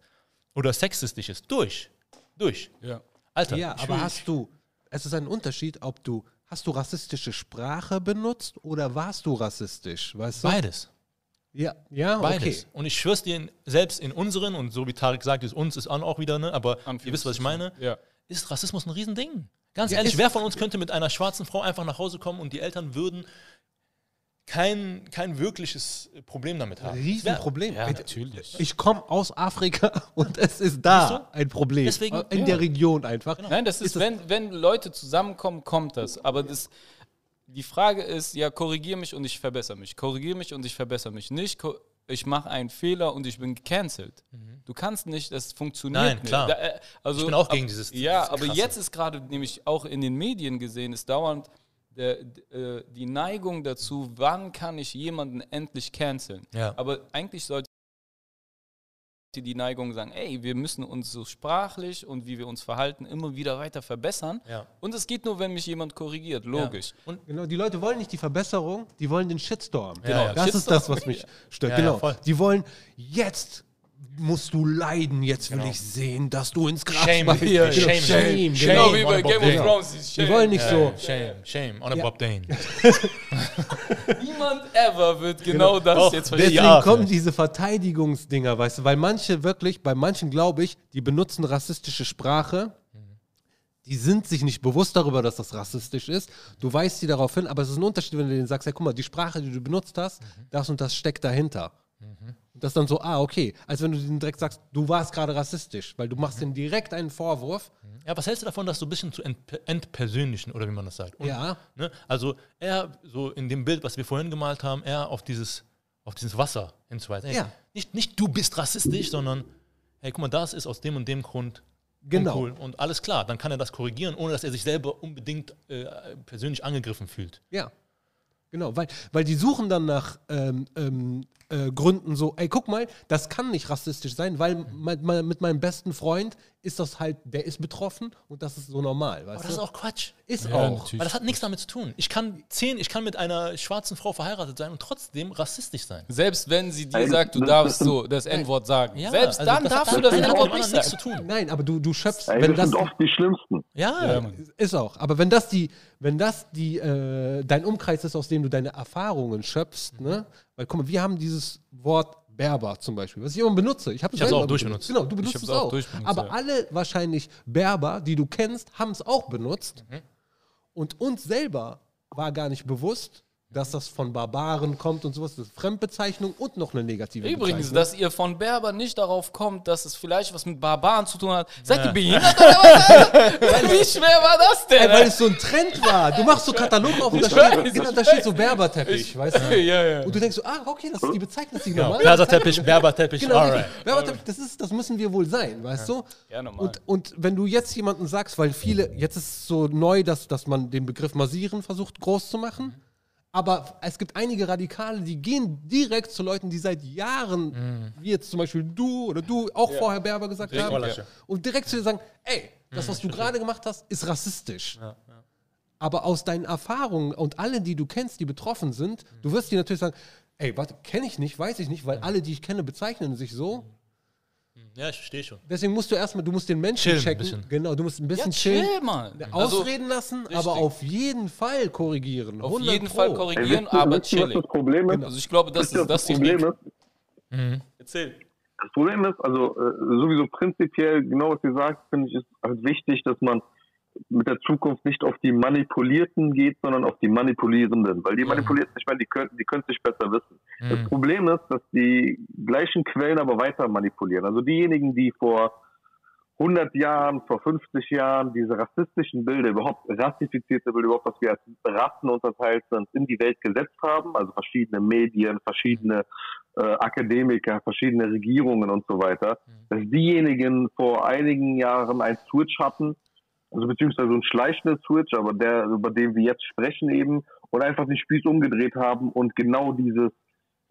oder Sexistisches, durch. Durch. Ja. Alter. Ja, aber hast du, es ist ein Unterschied, ob du, hast du rassistische Sprache benutzt oder warst du rassistisch, weißt du? Beides. Ja, ja, Beides. okay. Und ich schwör's dir, selbst in unseren, und so wie Tarek sagt, ist uns ist auch wieder, ne, aber ihr wisst, was ich meine, Ja. ist Rassismus ein Riesending. Ganz Ja, ehrlich, wer von uns könnte mit einer schwarzen Frau einfach nach Hause kommen und die Eltern würden kein, kein wirkliches Problem damit haben. Riesenproblem. Ja, natürlich. Ich komme aus Afrika und es ist da ein Problem. Deswegen- in ja. der Region einfach. Nein, das ist, wenn, wenn Leute zusammenkommen, kommt das. Aber das, die Frage ist, ja, korrigiere mich und ich verbessere mich. Korrigiere mich und ich verbessere mich. Nicht, ich mache einen Fehler und ich bin gecancelt. Du kannst nicht, das funktioniert Nein, nicht. klar. Da, äh, also, Ich bin auch ab- gegen dieses- Ja, dieses aber jetzt ist gerade nämlich auch in den Medien gesehen, ist dauernd der, äh, die Neigung dazu, wann kann ich jemanden endlich canceln. Ja. Aber eigentlich sollte die Neigung sagen, ey, wir müssen uns so sprachlich und wie wir uns verhalten immer wieder weiter verbessern. Ja. Und es geht nur, wenn mich jemand korrigiert, logisch. Und Genau, die Leute wollen nicht die Verbesserung, die wollen den Shitstorm. Genau, ja. Das ist Shitstorm. das, was mich stört. Ja, ja, genau. voll. die wollen jetzt musst du leiden, jetzt will ich sehen, dass du ins Shame, ja, Genau, shame, shame, shame. genau. Genau wie bei Game of. Thrones. shame. wollen nicht so. Shame, shame, on a Ja. Bob Dane. Niemand ever wird genau, das Doch, jetzt verstehen. Deswegen Ja, kommen diese Verteidigungsdinger, weißt du, weil manche wirklich, bei manchen glaube ich, die benutzen rassistische Sprache. Die sind sich nicht bewusst darüber, dass das rassistisch ist. Du weist sie darauf hin, aber es ist ein Unterschied, wenn du denen sagst, ja, guck mal, die Sprache, die du benutzt hast, das und das steckt dahinter. Und das ist dann so, ah, okay. Als wenn du denen direkt sagst, du warst gerade rassistisch, weil du machst denen direkt einen Vorwurf. Ja, was hältst du davon, das so ein bisschen zu ent entpersönlichen, oder wie man das sagt? Und, Ja. Ne, also er, so in dem Bild, was wir vorhin gemalt haben, er auf dieses, auf dieses Wasser hinzuweisen. Hey, Ja. nicht, nicht du bist rassistisch, sondern hey, guck mal, das ist aus dem und dem Grund Genau. uncool. Und alles klar, dann kann er das korrigieren, ohne dass er sich selber unbedingt äh, persönlich angegriffen fühlt. Ja. Genau, weil, weil die suchen dann nach ähm, ähm, äh, Gründen so, ey, guck mal, das kann nicht rassistisch sein, weil mein, mit meinem besten Freund ist das halt, der ist betroffen und das ist so normal, weißt Aber das ist auch Quatsch. Ist Ja, auch. natürlich. Weil das hat nichts damit zu tun. Ich kann zehn, ich kann mit einer schwarzen Frau verheiratet sein und trotzdem rassistisch sein. Selbst wenn sie dir sagt, du darfst das- so das N-Wort sagen. Ja, Selbst also dann das darfst du das N-Wort nicht nichts zu tun. Nein, aber du, du schöpfst, Ey, wenn das sind oft die Schlimmsten. Ja, Ja, ist auch, aber wenn das die, wenn das die, äh, dein Umkreis ist, aus dem du deine Erfahrungen schöpfst, ne? Weil guck mal, wir haben dieses Wort Berber zum Beispiel, was ich immer benutze. Ich habe es auch durchbenutzt. Genau, du benutzt es auch durchbenutzt, aber ja. alle wahrscheinlich Berber, die du kennst, haben es auch benutzt. Mhm. Und uns selber war gar nicht bewusst, dass das von Barbaren kommt und sowas. Das ist Fremdbezeichnung und noch eine negative Übrigens, Bezeichnung. dass ihr von Berber nicht darauf kommt, dass es vielleicht was mit Barbaren zu tun hat. Seid ihr behindert oder was? Wie schwer war das denn? Ey, weil es so ein Trend war. Du machst so Katalog auf und da Ich steht, weiß. genau, da steht so Berberteppich, weißt du? ja, ja. Und du denkst so, ah, okay, das ist die Bezeichnung, Genau. Plaza-Teppich, Bezeichnung. Berber-Teppich, Genau, alright. Berberteppich, das, ist, das müssen wir wohl sein, weißt du? Ja, normal. Und, und wenn du jetzt jemanden sagst, weil viele, jetzt ist es so neu, dass, dass man den Begriff massieren versucht groß zu machen, aber es gibt einige Radikale, die gehen direkt zu Leuten, die seit Jahren, wie jetzt zum Beispiel du oder du auch vorher Berber gesagt haben, Wallersche. und direkt zu dir sagen, ey, das, was du gerade gemacht hast, ist rassistisch. Aber aus deinen Erfahrungen und alle, die du kennst, die betroffen sind, du wirst dir natürlich sagen, ey, warte, kenne ich nicht, weiß ich nicht, weil alle, die ich kenne, bezeichnen sich so. Ja, ich verstehe schon. Deswegen musst du erstmal, du musst den Menschen Chillen checken. bisschen. Genau, du musst ein ja, bisschen chill chillen. mal. Also, Ausreden lassen, richtig. aber auf jeden Fall korrigieren. auf 100 jeden Pro. Fall Ey, korrigieren, ihr, aber chillig. das Problem ist? Also ich glaube, das ist das das Problem ist? Erzähl. Das Problem ist, also äh, sowieso prinzipiell, genau was ihr sagt, finde ich, ist halt wichtig, dass man mit der Zukunft nicht auf die Manipulierten geht, sondern auf die Manipulierenden. Weil die Manipulierten, ich meine, die können die können es nicht besser wissen. Das Problem ist, dass die gleichen Quellen aber weiter manipulieren. Also diejenigen, die vor 100 Jahren, vor 50 Jahren diese rassistischen Bilder, überhaupt rassifizierte Bilder, überhaupt, was wir als Rassen unterteilt sind, in die Welt gesetzt haben, also verschiedene Medien, verschiedene äh, Akademiker, verschiedene Regierungen und so weiter, dass diejenigen vor einigen Jahren ein Switch hatten, also beziehungsweise so ein schleichender Switch, aber der, über den wir jetzt sprechen eben, und einfach den Spieß umgedreht haben und genau dieses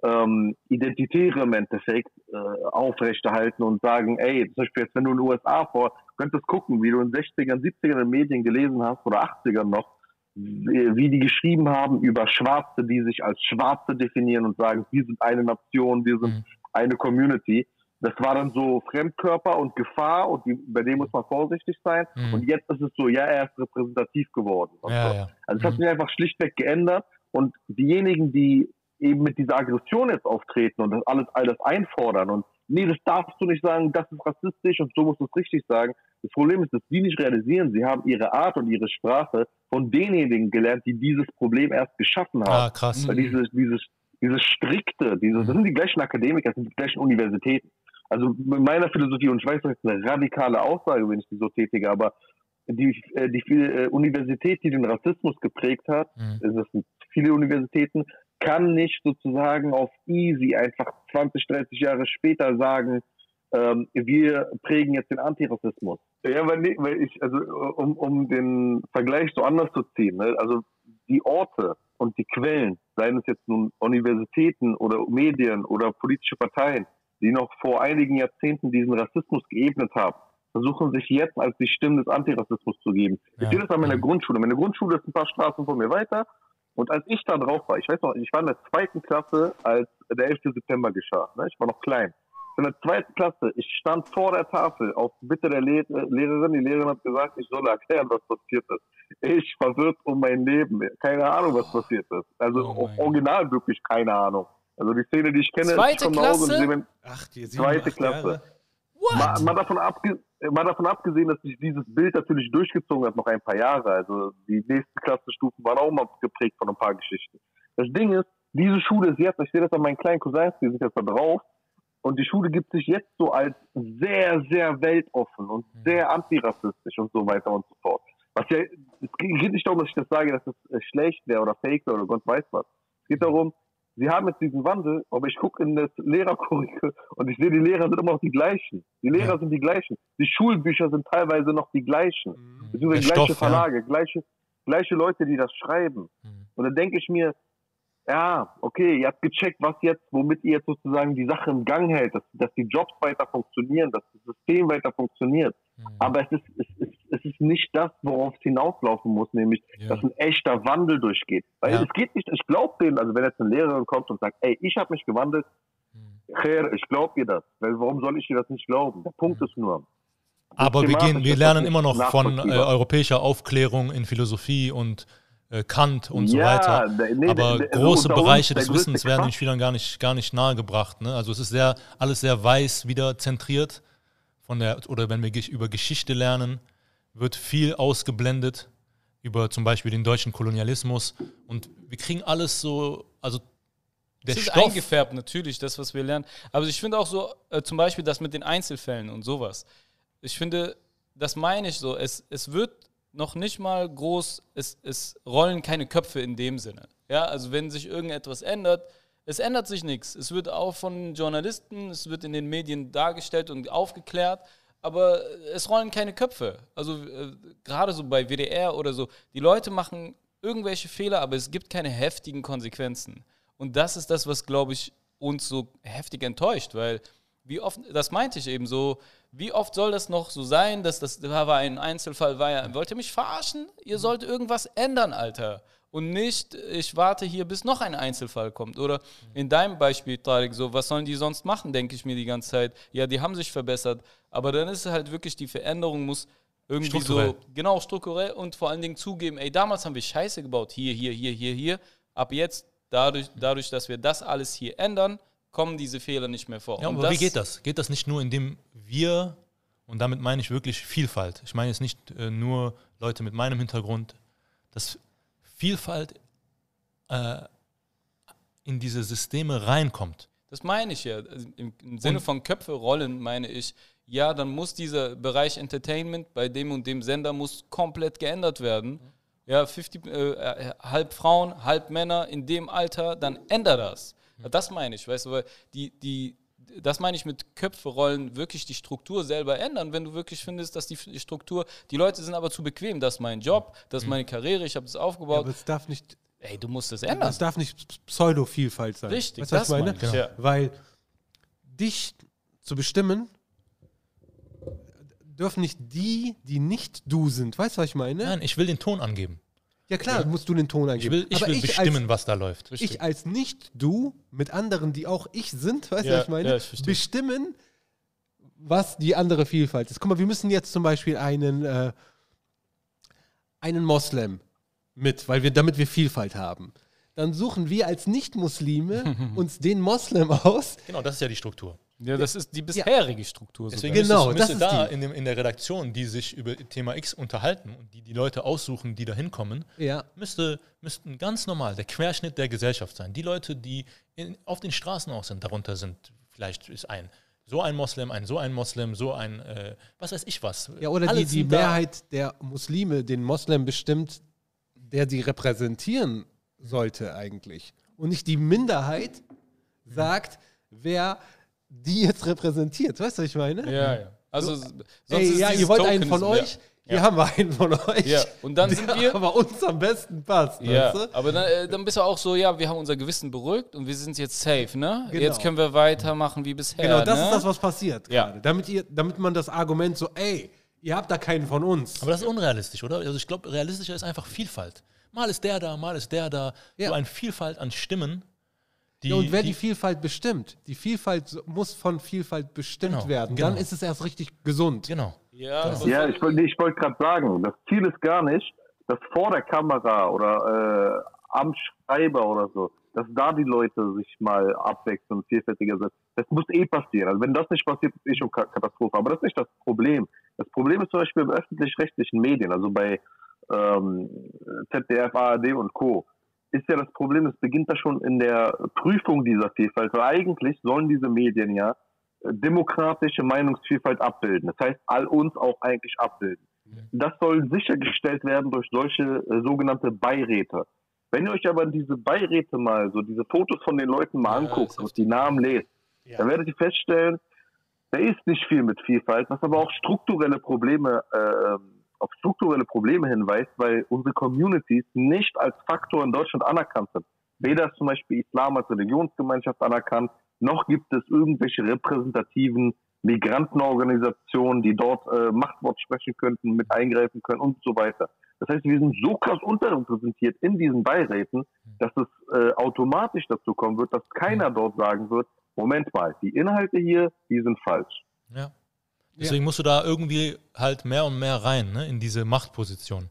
ähm, Identitäre im Endeffekt äh, aufrechterhalten und sagen, ey, zum Beispiel jetzt, wenn du in den USA vor, könntest gucken, wie du in den 60ern, 70ern in den Medien gelesen hast oder 80ern noch, wie, wie die geschrieben haben über Schwarze, die sich als Schwarze definieren und sagen, wir sind eine Nation, wir sind Mhm. eine Community. Das war dann so Fremdkörper und Gefahr und die, bei dem muss man vorsichtig sein. Mhm. Und jetzt ist es so, ja, er ist repräsentativ geworden. Ja, so. ja. Also es hat Mhm. sich einfach schlichtweg geändert und diejenigen, die eben mit dieser Aggression jetzt auftreten und das alles all das einfordern und nee, das darfst du nicht sagen, das ist rassistisch und so musst du es richtig sagen, Das Problem ist, dass die nicht realisieren, sie haben ihre Art und ihre Sprache von denjenigen gelernt, die dieses Problem erst geschaffen Ah, haben. krass. Weil dieses, dieses, dieses strikte, diese, das sind die gleichen Akademiker, das sind die gleichen Universitäten. Also mit meiner Philosophie, und ich weiß, das ist eine radikale Aussage, wenn ich die so tätige, aber die, äh, die äh, Universität, die den Rassismus geprägt hat, Mhm. das sind viele Universitäten, kann nicht sozusagen auf easy einfach 20, 30 Jahre später sagen, ähm, wir prägen jetzt den Antirassismus. Ja, weil, nee, weil ich, also um, um den Vergleich so anders zu ziehen, ne? also die Orte und die Quellen, seien es jetzt nun Universitäten oder Medien oder politische Parteien, die noch vor einigen Jahrzehnten diesen Rassismus geebnet haben, versuchen sich jetzt als die Stimmen des Antirassismus zu geben. Ich Ja. sehe das an meiner. Grundschule. Meine Grundschule ist ein paar Straßen von mir weiter. Und als ich da drauf war, ich weiß noch, ich war in der zweiten Klasse, als der 11. September geschah. Ne? Ich war noch klein. In der zweiten Klasse, ich stand vor der Tafel auf Bitte der Lehr äh, Lehrerin. Die Lehrerin hat gesagt, ich solle erklären, was passiert ist. Ich verwirrt um mein Leben. Keine Ahnung, was passiert ist. Also Oh original wirklich keine Ahnung. Also die Szene, die ich kenne, Zweite ist schon Hause Klasse? sehe mein- Ach, die Zweite Klasse. Mal, mal, davon abge mal davon abgesehen, dass sich dieses Bild natürlich durchgezogen hat, noch ein paar Jahre. Also die nächsten Klassenstufen waren auch mal geprägt von ein paar Geschichten. Das Ding ist, diese Schule ist jetzt, ich sehe das an meinen kleinen Cousins, die sind jetzt da drauf, und die Schule gibt sich jetzt so als sehr, sehr weltoffen und sehr antirassistisch und so weiter und so fort. Was ja, es geht nicht darum, dass ich das sage, dass das äh, schlecht wäre oder fake wäre oder Gott weiß was. Es geht darum, sie haben jetzt diesen Wandel, aber ich gucke in das Lehrerkurrikel und ich sehe, die Lehrer sind immer noch die gleichen. Die Lehrer Ja. sind die gleichen. Die Schulbücher sind teilweise noch die gleichen. Mhm. Der gleiche Stoff, ja. Verlage, gleiche, gleiche Leute, die das schreiben. Mhm. Und dann denke ich mir, ja, okay, ihr habt gecheckt, was jetzt, womit ihr jetzt sozusagen die Sache im Gang hält, dass, dass die Jobs weiter funktionieren, dass das System weiter funktioniert. Mhm. Aber es ist, es, ist, es ist nicht das, worauf es hinauslaufen muss, nämlich, Ja. dass ein echter Wandel durchgeht. Weil Ja. es geht nicht, ich glaube denen, also wenn jetzt eine Lehrerin kommt und sagt, ey, ich habe mich gewandelt, Mhm. Ich glaube ihr das. Weil warum soll ich ihr das nicht glauben? Der Punkt ist nur, Aber wir, gehen, wir lernen immer noch von äh, europäischer Aufklärung in Philosophie und äh, Kant und so Ja, weiter. der- nee, Aber der- große uns Bereiche des Wissens werden den. Spielern gar nicht, gar nicht nahegebracht. Ne? Also es ist sehr, alles sehr weiß wieder zentriert. Von der, oder wenn wir über Geschichte lernen, wird viel ausgeblendet über zum Beispiel den deutschen Kolonialismus. Und wir kriegen alles so, also der Es ist Stoff. eingefärbt, natürlich, das, was wir lernen. Aber ich finde auch so, äh, zum Beispiel das mit den Einzelfällen und sowas. Ich finde, das meine ich so, es, es wird noch nicht mal groß, es, es rollen keine Köpfe in dem Sinne. Ja, also wenn sich irgendetwas ändert, es ändert sich nichts. Es wird auch von Journalisten, es wird in den Medien dargestellt und aufgeklärt, aber es rollen keine Köpfe. Also äh, gerade so bei WDR oder so, die Leute machen irgendwelche Fehler, aber es gibt keine heftigen Konsequenzen. Und das ist das, was, glaube ich, uns so heftig enttäuscht, weil wie oft, das meinte ich eben so, wie oft soll das noch so sein, dass das da war ein Einzelfall, war ja, wollt ihr mich verarschen? Ihr sollt irgendwas ändern, Alter. Und nicht, ich warte hier, bis noch ein Einzelfall kommt. Oder in deinem Beispiel, Tarek, so, was sollen die sonst machen, denke ich mir die ganze Zeit. Ja, die haben sich verbessert. Aber dann ist halt wirklich, die Veränderung muss irgendwie Strukturell. so, genau, strukturell und vor allen Dingen zugeben, ey, damals haben wir Scheiße gebaut, hier, hier, hier, hier, hier. Ab jetzt, dadurch, dadurch dass wir das alles hier ändern, kommen diese Fehler nicht mehr vor. Ja, Und aber wie geht das? Geht das nicht nur, indem wir, und damit meine ich wirklich Vielfalt, ich meine jetzt nicht äh, nur Leute mit meinem Hintergrund, dass Vielfalt äh, in diese Systeme reinkommt. Das meine ich ja. Also Im, Im Sinne von Köpfe rollen meine ich, ja, dann muss dieser Bereich Entertainment bei dem und dem Sender muss komplett geändert werden. Ja, 50, äh, äh, halb Frauen, halb Männer in dem Alter, dann änder das. Das meine ich, weißt du, weil die, die, das meine ich mit Köpfe rollen, wirklich die Struktur selber ändern, wenn du wirklich findest, dass die Struktur, die Leute sind aber zu bequem, das ist mein Job, das ist meine Karriere, ich habe das Ja, aufgebaut. aber es darf nicht, Ey, du musst das ändern. es darf nicht Pseudo-Vielfalt sein. Richtig, weißt das ich meine? meine ich, ja. Weil dich zu bestimmen, dürfen nicht die, die nicht du sind. Weißt du, was ich meine? Nein, ich will den Ton angeben. Ja klar, musst du den Ton Ich eingeben. will, ich Aber will ich bestimmen, als, was da läuft. ich als nicht du mit anderen, die auch ich sind, weißt du, Ja, was ich meine? ja, ich bestimmen, was die andere Vielfalt ist. Guck mal, wir müssen jetzt zum Beispiel einen, äh, einen Moslem mit, weil wir, damit wir Vielfalt haben. Dann suchen wir als Nicht-Muslime uns den Moslem aus, Genau, das ist ja die Struktur. Ja, das ist die bisherige Struktur. sogar. Deswegen Genau, müsste, das müsste ist da die- in, dem, in der Redaktion, die sich über Thema X unterhalten und die die Leute aussuchen, die da hinkommen, Ja. müsste, müssten ganz normal der Querschnitt der Gesellschaft sein. Die Leute, die in, auf den Straßen auch sind, darunter sind, vielleicht ist ein so ein Moslem, ein so ein Moslem, so ein, äh, was weiß ich was. Ja, oder Alle die, die Mehrheit der Muslime den Moslem bestimmt, der sie repräsentieren sollte eigentlich. Und nicht die Minderheit sagt, wer die jetzt repräsentiert. Weißt du, was ich meine? Ja, ja. Also, sonst Ey, ist ja, ihr wollt einen von Tokenism, euch? Hier haben wir einen von euch. Ja, und dann sind wir- aber uns am besten passt. Ja, Weißt du? aber dann, äh, dann bist du auch so, ja, wir haben unser Gewissen beruhigt und wir sind jetzt safe, ne? Genau. Jetzt können wir weitermachen wie bisher. Genau, das ne? ist das, was passiert Ja. gerade. Damit, ihr, damit man das Argument so, ey, ihr habt da keinen von uns. Aber das ist unrealistisch, oder? Also ich glaube, realistischer ist einfach Vielfalt. Mal ist der da, mal ist der da. Ja. So eine Vielfalt an Stimmen. Die, ja, und wer die, die, Vielfalt bestimmt, die Vielfalt muss von Vielfalt bestimmt Genau, werden. genau. Dann ist es erst richtig gesund. Genau. Ja, Ja, ich wollte ich wollte gerade sagen, das Ziel ist gar nicht, dass vor der Kamera oder äh, am Schreiber oder so, dass da die Leute sich mal abwechseln und vielfältiger sind. Das muss eh passieren. Also wenn das nicht passiert, ist eh schon Ka- Katastrophe. Aber das ist nicht das Problem. Das Problem ist zum Beispiel bei öffentlich-rechtlichen Medien, also bei ähm, ZDF, ARD und Co. Ist ja das Problem, es beginnt da schon in der Prüfung dieser Vielfalt, weil eigentlich sollen diese Medien ja äh, demokratische Meinungsvielfalt abbilden. Das heißt, all uns auch eigentlich abbilden. Das soll sichergestellt werden durch solche äh, sogenannte Beiräte. Wenn ihr euch aber diese Beiräte mal, so diese Fotos von den Leuten mal Ja, anguckt und die Namen lest, dann werdet ihr feststellen, da ist nicht viel mit Vielfalt, was aber auch strukturelle Probleme, äh, auf strukturelle Probleme hinweist, weil unsere Communities nicht als Faktor in Deutschland anerkannt sind. Weder ist zum Beispiel Islam als Religionsgemeinschaft anerkannt, noch gibt es irgendwelche repräsentativen Migrantenorganisationen, die dort äh, Machtwort sprechen könnten, mit eingreifen können und so weiter. Das heißt, wir sind so krass unterrepräsentiert in diesen Beiräten, dass es äh, automatisch dazu kommen wird, dass keiner dort sagen wird, Moment mal, die Inhalte hier, die sind falsch. Ja. Deswegen musst du da irgendwie halt mehr und mehr rein, ne, in diese Machtposition.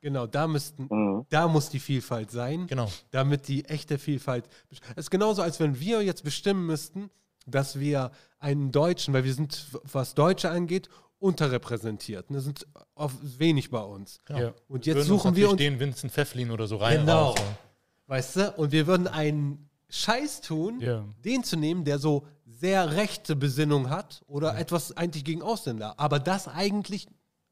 Genau, da müssten, Mhm. da muss die Vielfalt sein, Genau. damit die echte Vielfalt. Es ist genauso, als wenn wir jetzt bestimmen müssten, dass wir einen Deutschen, weil wir sind, was Deutsche angeht, unterrepräsentiert. Ne, sind oft wenig bei uns. Ja. Und jetzt Würden suchen wir uns, den Vincent Pfefflin oder so rein. Genau. raus, so. weißt du, und wir würden einen Scheiß tun, Ja. den zu nehmen, der so sehr rechte Besinnung hat oder etwas eigentlich gegen Ausländer. Aber das eigentlich,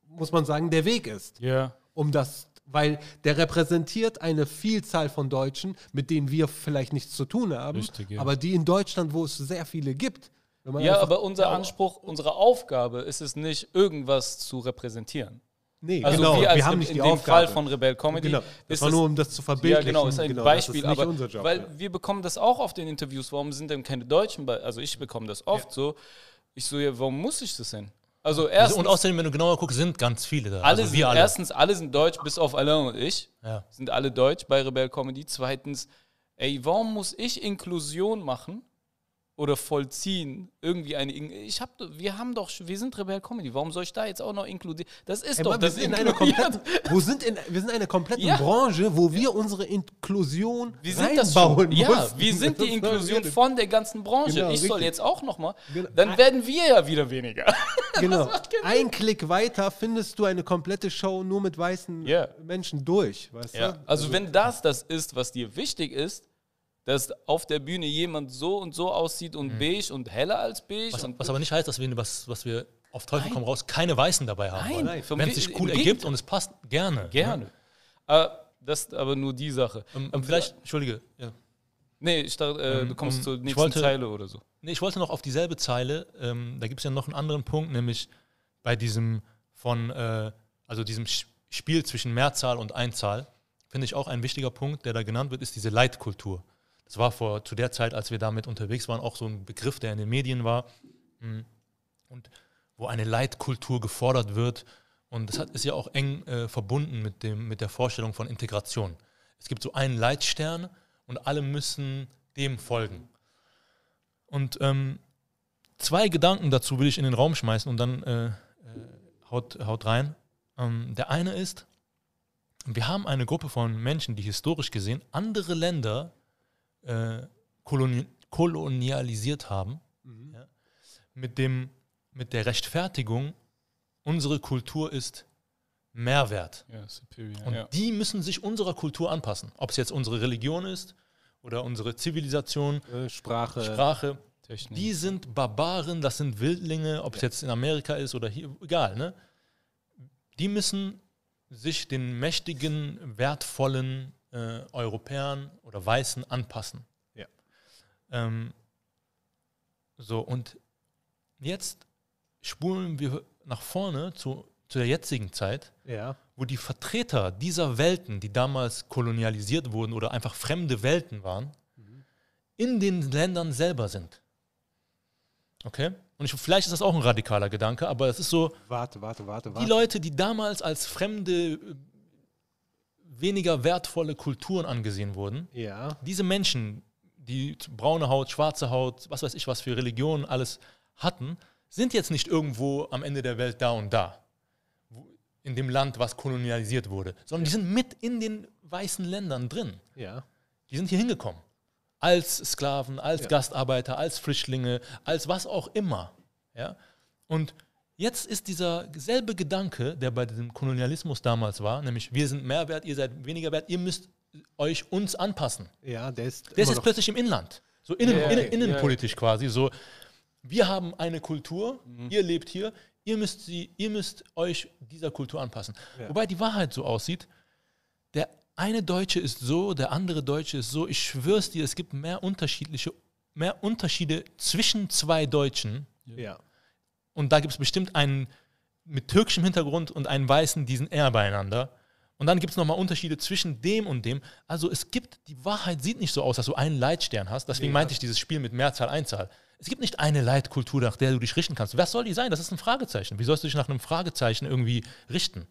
muss man sagen, der Weg ist. ja. um das, weil der repräsentiert eine Vielzahl von Deutschen, mit denen wir vielleicht nichts zu tun haben, Richtig, ja. aber die in Deutschland, wo es sehr viele gibt. wenn man Ja, aber unser Anspruch, unsere Aufgabe ist es nicht, irgendwas zu repräsentieren. Nee, Also genau, wir, als wir haben in, nicht in die dem Aufgabe. Fall von Rebel Comedy genau, das ist war es, nur um das zu ja verbildlichen. genau, ist ein Genau, Beispiel, das ist nicht aber unser Job. weil ja. wir bekommen das auch auf den Interviews, warum sind denn keine Deutschen bei, also ich bekomme das oft so, ich so, ja, warum muss ich das denn? Also erstens, Und außerdem, wenn du genauer guckst, sind ganz viele da. alle also sind, wir alle. erstens, alle sind deutsch, bis auf Alain und ich, Ja. sind alle deutsch bei Rebel Comedy. Zweitens, ey, warum muss ich Inklusion machen oder vollziehen? Irgendwie eine, In- ich hab, doch- wir haben doch, wir sind Rebel Comedy, warum soll ich da jetzt auch noch inkludieren? Das ist Ey, doch Mann, wir, das sind in kompletten, wo sind in, wir sind in einer kompletten Ja. Branche, wo wir unsere Inklusion Wir sind das schon. Ja, mussten. wir sind die Inklusion von der ganzen Branche. Genau, ich soll richtig. jetzt auch noch mal. Genau. Dann werden wir ja wieder weniger. Genau. Ein Klick weiter findest du eine komplette Show nur mit weißen Ja. Menschen durch. Weißt Ja. du? Also wenn das das ist, was dir wichtig ist, dass auf der Bühne jemand so und so aussieht und beige und heller als beige. Was, was aber nicht heißt, dass wir, was, was wir auf Teufel komm raus keine Weißen dabei haben. Nein, Wenn es sich cool ergibt und es passt, gerne. Gerne. Äh, das ist aber nur die Sache. Ähm, ähm, vielleicht, Entschuldige. Ja. Nee, ich dachte, äh, Ähm, du kommst zur nächsten wollte- Zeile oder so. Nee, ich wollte noch auf dieselbe Zeile, ähm, da gibt es ja noch einen anderen Punkt, nämlich bei diesem von, äh, also diesem Spiel zwischen Mehrzahl und Einzahl, finde ich auch ein wichtiger Punkt, der da genannt wird, ist diese Leitkultur. Das war vor, zu der Zeit, als wir damit unterwegs waren, auch so ein Begriff, der in den Medien war mm, und wo eine Leitkultur gefordert wird. Und das hat, ist ja auch eng äh, verbunden mit, dem, mit der Vorstellung von Integration. Es gibt so einen Leitstern und alle müssen dem folgen. Und ähm, zwei Gedanken dazu will ich in den Raum schmeißen und dann äh, äh, haut, haut rein. Ähm, der eine ist, wir haben eine Gruppe von Menschen, die historisch gesehen andere Länder äh, koloni kolonialisiert haben. Ja? mit, dem, mit der Rechtfertigung, unsere Kultur ist Mehrwert. Ja, superior. Und ja. die müssen sich unserer Kultur anpassen. Ob es jetzt unsere Religion ist oder unsere Zivilisation, Äh, Sprache. Sprache. Technik. Die sind Barbaren, das sind Wildlinge, ob es jetzt in Amerika ist oder hier, egal. Ne? Die müssen sich den mächtigen, wertvollen äh, Europäern oder Weißen anpassen. Ja. Ähm, so, und jetzt spulen wir nach vorne zu, zu der jetzigen Zeit, Ja. wo die Vertreter dieser Welten, die damals kolonialisiert wurden oder einfach fremde Welten waren, in den Ländern selber sind. Okay? Und ich, vielleicht ist das auch ein radikaler Gedanke, aber es ist so, Warte, warte, warte, die warte. Leute, die damals als fremde, äh, weniger wertvolle Kulturen angesehen wurden, Ja. diese Menschen, die braune Haut, schwarze Haut, was weiß ich, was für Religionen alles hatten, sind jetzt nicht irgendwo am Ende der Welt da und da, in dem Land, was kolonialisiert wurde, sondern die sind mit in den weißen Ländern drin. Ja. Die sind hier hingekommen. Als Sklaven, als Ja. Gastarbeiter, als Flüchtlinge, als was auch immer. Ja? Und jetzt ist dieser selbe Gedanke, der bei dem Kolonialismus damals war, nämlich wir sind mehr wert, ihr seid weniger wert, ihr müsst euch uns anpassen. Ja, der ist. Der ist jetzt plötzlich im Inland. So innen, Ja, innen, ja, innenpolitisch quasi. So, wir haben eine Kultur, Mhm. ihr lebt hier, ihr müsst, sie, ihr müsst euch dieser Kultur anpassen. Ja. Wobei die Wahrheit so aussieht, der eine Deutsche ist so, der andere Deutsche ist so. Ich schwör's dir, es gibt mehr unterschiedliche, mehr Unterschiede zwischen zwei Deutschen. Ja. Und da gibt es bestimmt einen mit türkischem Hintergrund und einen Weißen, die sind eher beieinander. Und dann gibt es nochmal Unterschiede zwischen dem und dem. Also es gibt, die Wahrheit sieht nicht so aus, dass du einen Leitstern hast. Deswegen Ja. meinte ich dieses Spiel mit Mehrzahl, Einzahl. Es gibt nicht eine Leitkultur, nach der du dich richten kannst. Was soll die sein? Das ist ein Fragezeichen. Wie sollst du dich nach einem Fragezeichen irgendwie richten?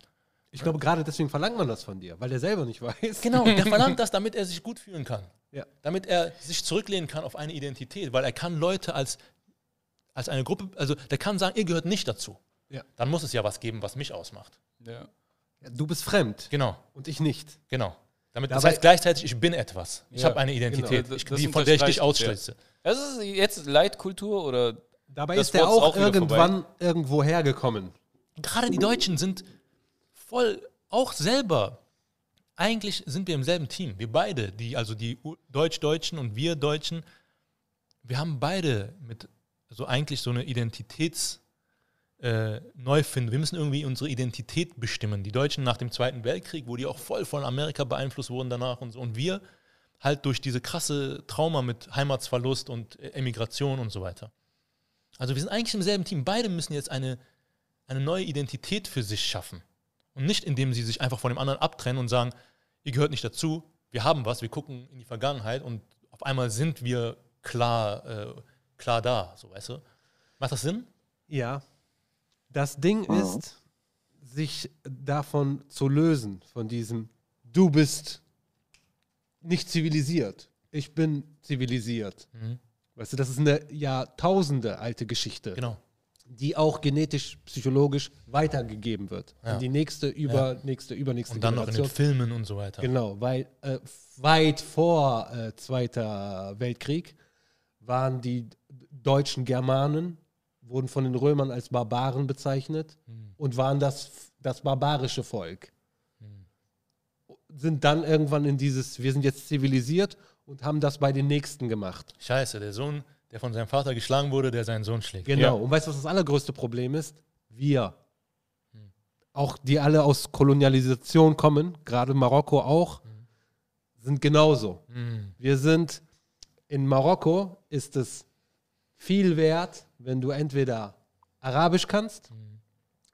Ich glaube, gerade deswegen verlangt man das von dir, weil der selber nicht weiß. Genau, der verlangt das, damit er sich gut fühlen kann. Ja. Damit er sich zurücklehnen kann auf eine Identität, weil er kann Leute als, als eine Gruppe, also der kann sagen, ihr gehört nicht dazu. Ja. Dann muss es ja was geben, was mich ausmacht. ja. Ja, Du bist fremd Genau, und ich nicht. genau. Damit, das heißt gleichzeitig, ich bin etwas. Ich habe eine Identität, genau. ich, die, von der ich dich ausschließe. Das ist jetzt Leitkultur oder Dabei Das ist er ist auch, auch irgendwann irgendwo hergekommen. Gerade die Deutschen sind voll auch selber. Eigentlich sind wir im selben Team. Wir beide, die, also die Deutsch-Deutschen und wir Deutschen, wir haben beide mit so eigentlich so eine Identitäts äh, Neufindung. Wir müssen irgendwie unsere Identität bestimmen. Die Deutschen nach dem Zweiten Weltkrieg, wo die auch voll von Amerika beeinflusst wurden danach und so. Und wir halt durch diese krasse Trauma mit Heimatsverlust und äh, Emigration und so weiter. Also wir sind eigentlich im selben Team. Beide müssen jetzt eine, eine neue Identität für sich schaffen. Und nicht, indem sie sich einfach von dem anderen abtrennen und sagen, ihr gehört nicht dazu, wir haben was, wir gucken in die Vergangenheit und auf einmal sind wir klar, äh, klar da, so weißt du. Macht das Sinn? Ja. Das Ding ist, sich davon zu lösen, von diesem, du bist nicht zivilisiert, ich bin zivilisiert. Mhm. Weißt du, das ist eine Jahrtausende alte Geschichte, Genau. die auch genetisch, psychologisch weitergegeben wird. Ja. An die nächste, übernächste, übernächste Und dann noch in den Filmen und so weiter. Genau, weil äh, weit vor äh, Zweiter Weltkrieg waren die deutschen Germanen, wurden von den Römern als Barbaren bezeichnet und waren das, das barbarische Volk. Sind dann irgendwann in dieses, wir sind jetzt zivilisiert und haben das bei den Nächsten gemacht. Scheiße, der Sohn, der von seinem Vater geschlagen wurde, der seinen Sohn schlägt. Genau. Ja. Und weißt du, was das allergrößte Problem ist? Wir. Auch die alle aus Kolonialisation kommen, gerade Marokko auch, sind genauso. Mhm. Wir sind in Marokko ist es viel wert, wenn du entweder Arabisch kannst,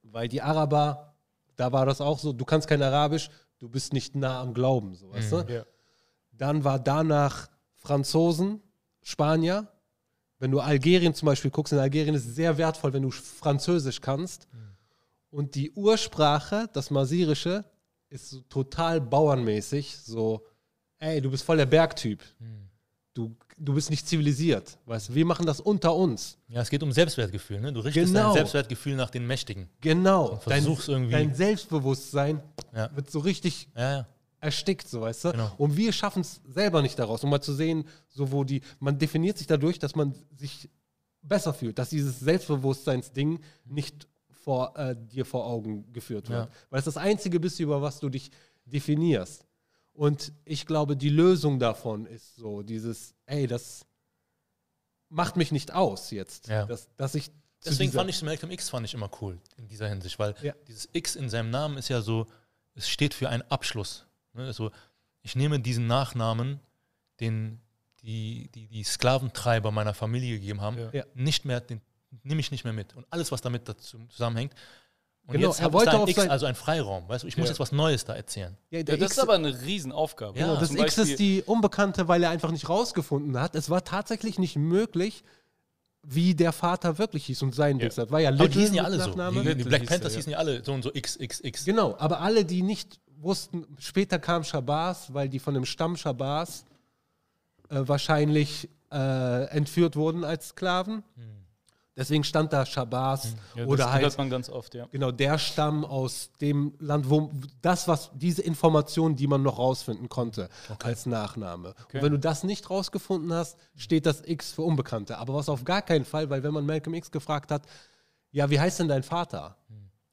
weil die Araber, da war das auch so, du kannst kein Arabisch, du bist nicht nah am Glauben, so weißt du? Ja. Dann war danach Franzosen, Spanier. Wenn du Algerien zum Beispiel guckst, in Algerien ist es sehr wertvoll, wenn du Französisch kannst. Und die Ursprache, das Masirische, ist so total bauernmäßig. So, ey, du bist voll der Bergtyp. Du, du bist nicht zivilisiert. Weißt wir machen das unter uns. Ja, es geht um Selbstwertgefühl. Ne? Du richtest Genau. dein Selbstwertgefühl nach den Mächtigen. Genau. Dein, versuchst irgendwie- dein Selbstbewusstsein Ja. wird so richtig ja. erstickt, so weißt du. Genau. Und wir schaffen es selber nicht daraus, um mal zu sehen, so wo die, man definiert sich dadurch, dass man sich besser fühlt, dass dieses Selbstbewusstseinsding nicht vor äh, dir vor Augen geführt wird. Ja. Weil es das Einzige bist, über was du dich definierst. Und ich glaube, die Lösung davon ist so, dieses, ey, das macht mich nicht aus jetzt. Ja. Dass, dass ich Deswegen fand ich Malcolm X fand ich immer cool in dieser Hinsicht, weil Ja. dieses X in seinem Namen ist ja so, es steht für einen Abschluss. Ne? Also ich nehme diesen Nachnamen, den die, die, die Sklaventreiber meiner Familie gegeben haben. Ja. nicht mehr, den nehme ich nicht mehr mit. Und alles, was damit dazu zusammenhängt. Und Genau, jetzt er wollte da ein auf X, sein- also ein Freiraum. Weißt du, ich muss Ja. jetzt was Neues da erzählen. Ja, Ja, das X, ist aber eine Riesenaufgabe. Ja, Genau, das Zum X Beispiel- ist die Unbekannte, weil er einfach nicht rausgefunden hat. Es war tatsächlich nicht möglich, wie der Vater wirklich hieß und sein Dings hat. War ja Aber die hießen ja alle so. Nachname. Die, die Little Black hieß Panthers er, ja. hießen ja alle so und so XXX. Genau, aber alle, die nicht wussten, später kam Shabazz, weil die von dem Stamm Shabazz äh, wahrscheinlich äh, entführt wurden als Sklaven. Deswegen stand da Shabazz Ja, oder das halt hört man ganz oft, ja. genau der Stamm aus dem Land, wo das, was diese Informationen, die man noch rausfinden konnte, als Nachname. Und wenn du das nicht rausgefunden hast, steht das X für Unbekannte. Aber was auf gar keinen Fall, weil wenn man Malcolm X gefragt hat, ja, wie heißt denn dein Vater?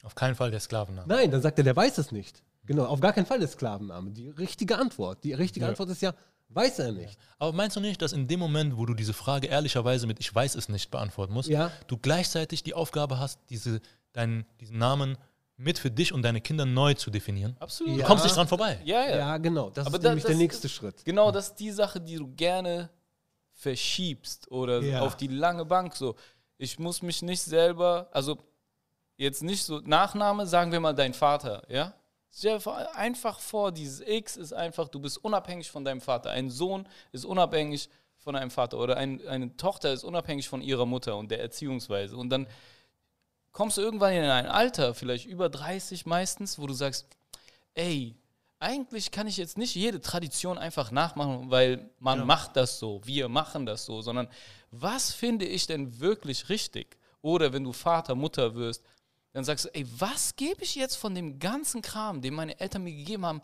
Auf keinen Fall der Sklavenname. Nein, dann sagt er, der weiß es nicht. Genau, auf gar keinen Fall der Sklavenname. Die richtige Antwort. Die richtige Antwort ist ja, weiß er nicht. Aber meinst du nicht, dass in dem Moment, wo du diese Frage ehrlicherweise mit Ich weiß es nicht beantworten musst, Ja. du gleichzeitig die Aufgabe hast, diese, deinen, diesen Namen mit für dich und deine Kinder neu zu definieren? Absolut. Du Ja. kommst nicht dran vorbei. Ja, Ja, ja. genau. Das Aber ist da- nämlich das- der nächste Schritt. Genau, das ist die Sache, die du gerne verschiebst oder Ja. auf die lange Bank so. Ich muss mich nicht selber, also jetzt nicht so, Nachname, sagen wir mal dein Vater, ja? Stell dir einfach vor, dieses X ist einfach, du bist unabhängig von deinem Vater. Ein Sohn ist unabhängig von einem Vater oder ein, eine Tochter ist unabhängig von ihrer Mutter und der Erziehungsweise. Und dann kommst du irgendwann in ein Alter, vielleicht über 30 meistens, wo du sagst, ey, eigentlich kann ich jetzt nicht jede Tradition einfach nachmachen, weil man macht das so, wir machen das so, sondern was finde ich denn wirklich richtig? Oder wenn du Vater, Mutter wirst, dann sagst du, ey, was gebe ich jetzt von dem ganzen Kram, den meine Eltern mir gegeben haben,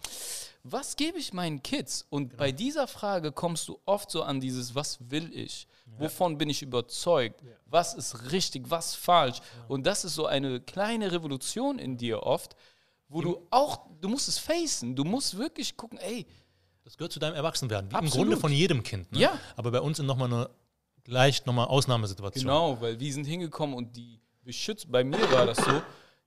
was gebe ich meinen Kids? Und bei dieser Frage kommst du oft so an dieses, was will ich? Wovon bin ich überzeugt? Was ist richtig, was falsch? Und das ist so eine kleine Revolution in dir oft, wo du auch, du musst es facen, du musst wirklich gucken, ey, Das gehört zu deinem Erwachsenwerden. Wie im Absolut. Grunde von jedem Kind. Ne? Ja. Aber bei uns sind nochmal eine leicht nochmal Ausnahmesituation. Genau, weil wir sind hingekommen und die beschützt, bei mir war das so,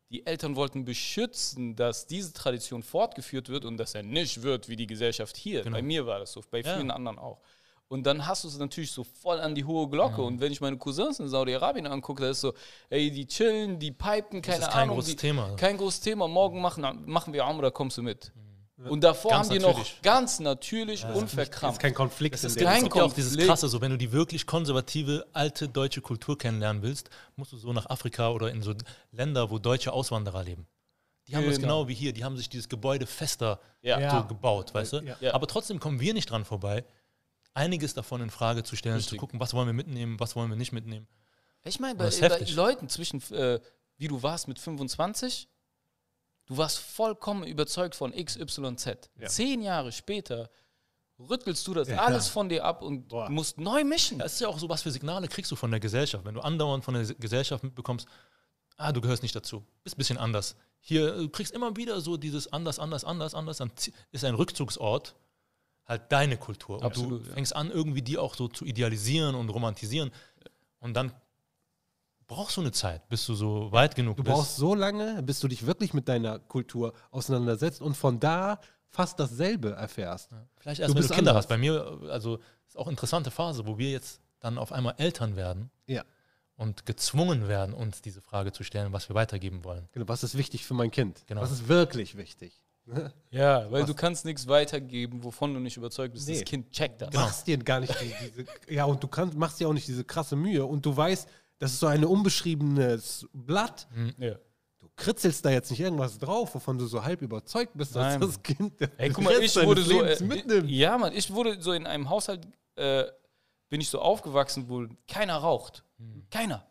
die Eltern wollten beschützen, dass diese Tradition fortgeführt wird und dass er nicht wird wie die Gesellschaft hier. Genau. Bei mir war das so, bei Ja. vielen anderen auch. Und dann hast du es natürlich so voll an die hohe Glocke. Und wenn ich meine Cousins in Saudi-Arabien angucke, da ist so, ey, die chillen, die pipen, keine ist kein Ahnung. großes die, Thema. Kein großes Thema. Morgen machen, machen wir Amra, kommst du mit. Und davor Ganz haben die noch natürlich. ganz natürlich, Das unverkrampft. ist kein Konflikt. Das ist, kein ja auch dieses Konflikt. Krasse, so wenn du die wirklich konservative, alte deutsche Kultur kennenlernen willst, musst du so nach Afrika oder in so Länder, wo deutsche Auswanderer leben. Die haben das Genau. genau wie hier, die haben sich dieses Gebäude fester Ja. Ja. so gebaut, weißt du? Ja. Ja. Aber trotzdem kommen wir nicht dran vorbei, einiges davon in Frage zu stellen, Richtig. zu gucken, was wollen wir mitnehmen, was wollen wir nicht mitnehmen. Ich meine, bei, Das bei heftig. Leuten zwischen, äh, wie du warst mit 25, du warst vollkommen überzeugt von XYZ. Ja. Zehn Jahre später rüttelst du das Ja, alles klar. von dir ab und Boah. musst neu mischen. Das ist ja auch so, was für Signale kriegst du von der Gesellschaft. Wenn du andauernd von der Gesellschaft mitbekommst, ah, du gehörst nicht dazu, bist ein bisschen anders. Hier, du kriegst immer wieder so dieses anders, anders, anders, anders, dann ist ein Rückzugsort halt deine Kultur. Und Absolut, du ja. fängst an, irgendwie die auch so zu idealisieren und romantisieren. Und dann brauchst du eine Zeit, bis du so weit genug Du bist. brauchst so lange, bis du dich wirklich mit deiner Kultur auseinandersetzt und von da fast dasselbe erfährst. Vielleicht erst, Du wenn du bist Kinder anders. hast. Bei mir, also ist auch eine interessante Phase, wo wir jetzt dann auf einmal Eltern werden Ja. und gezwungen werden, uns diese Frage zu stellen, was wir weitergeben wollen. Genau, was ist wichtig für mein Kind? Genau. Was ist wirklich wichtig? Ja, weil Was? du kannst nichts weitergeben, wovon du nicht überzeugt bist. Nee. Das Kind checkt das. Du machst dir gar nicht die, diese, ja, und du kannst, machst dir auch nicht diese krasse Mühe und du weißt, das ist so ein unbeschriebenes Blatt. Ja. Du kritzelst da jetzt nicht irgendwas drauf, wovon du so halb überzeugt bist, dass Nein. das Kind der Ey, guck mal, ich wurde so. Äh, mitnimmt. ja, Mann, ich wurde so in einem Haushalt, äh, bin ich so aufgewachsen, wo keiner raucht. Keiner.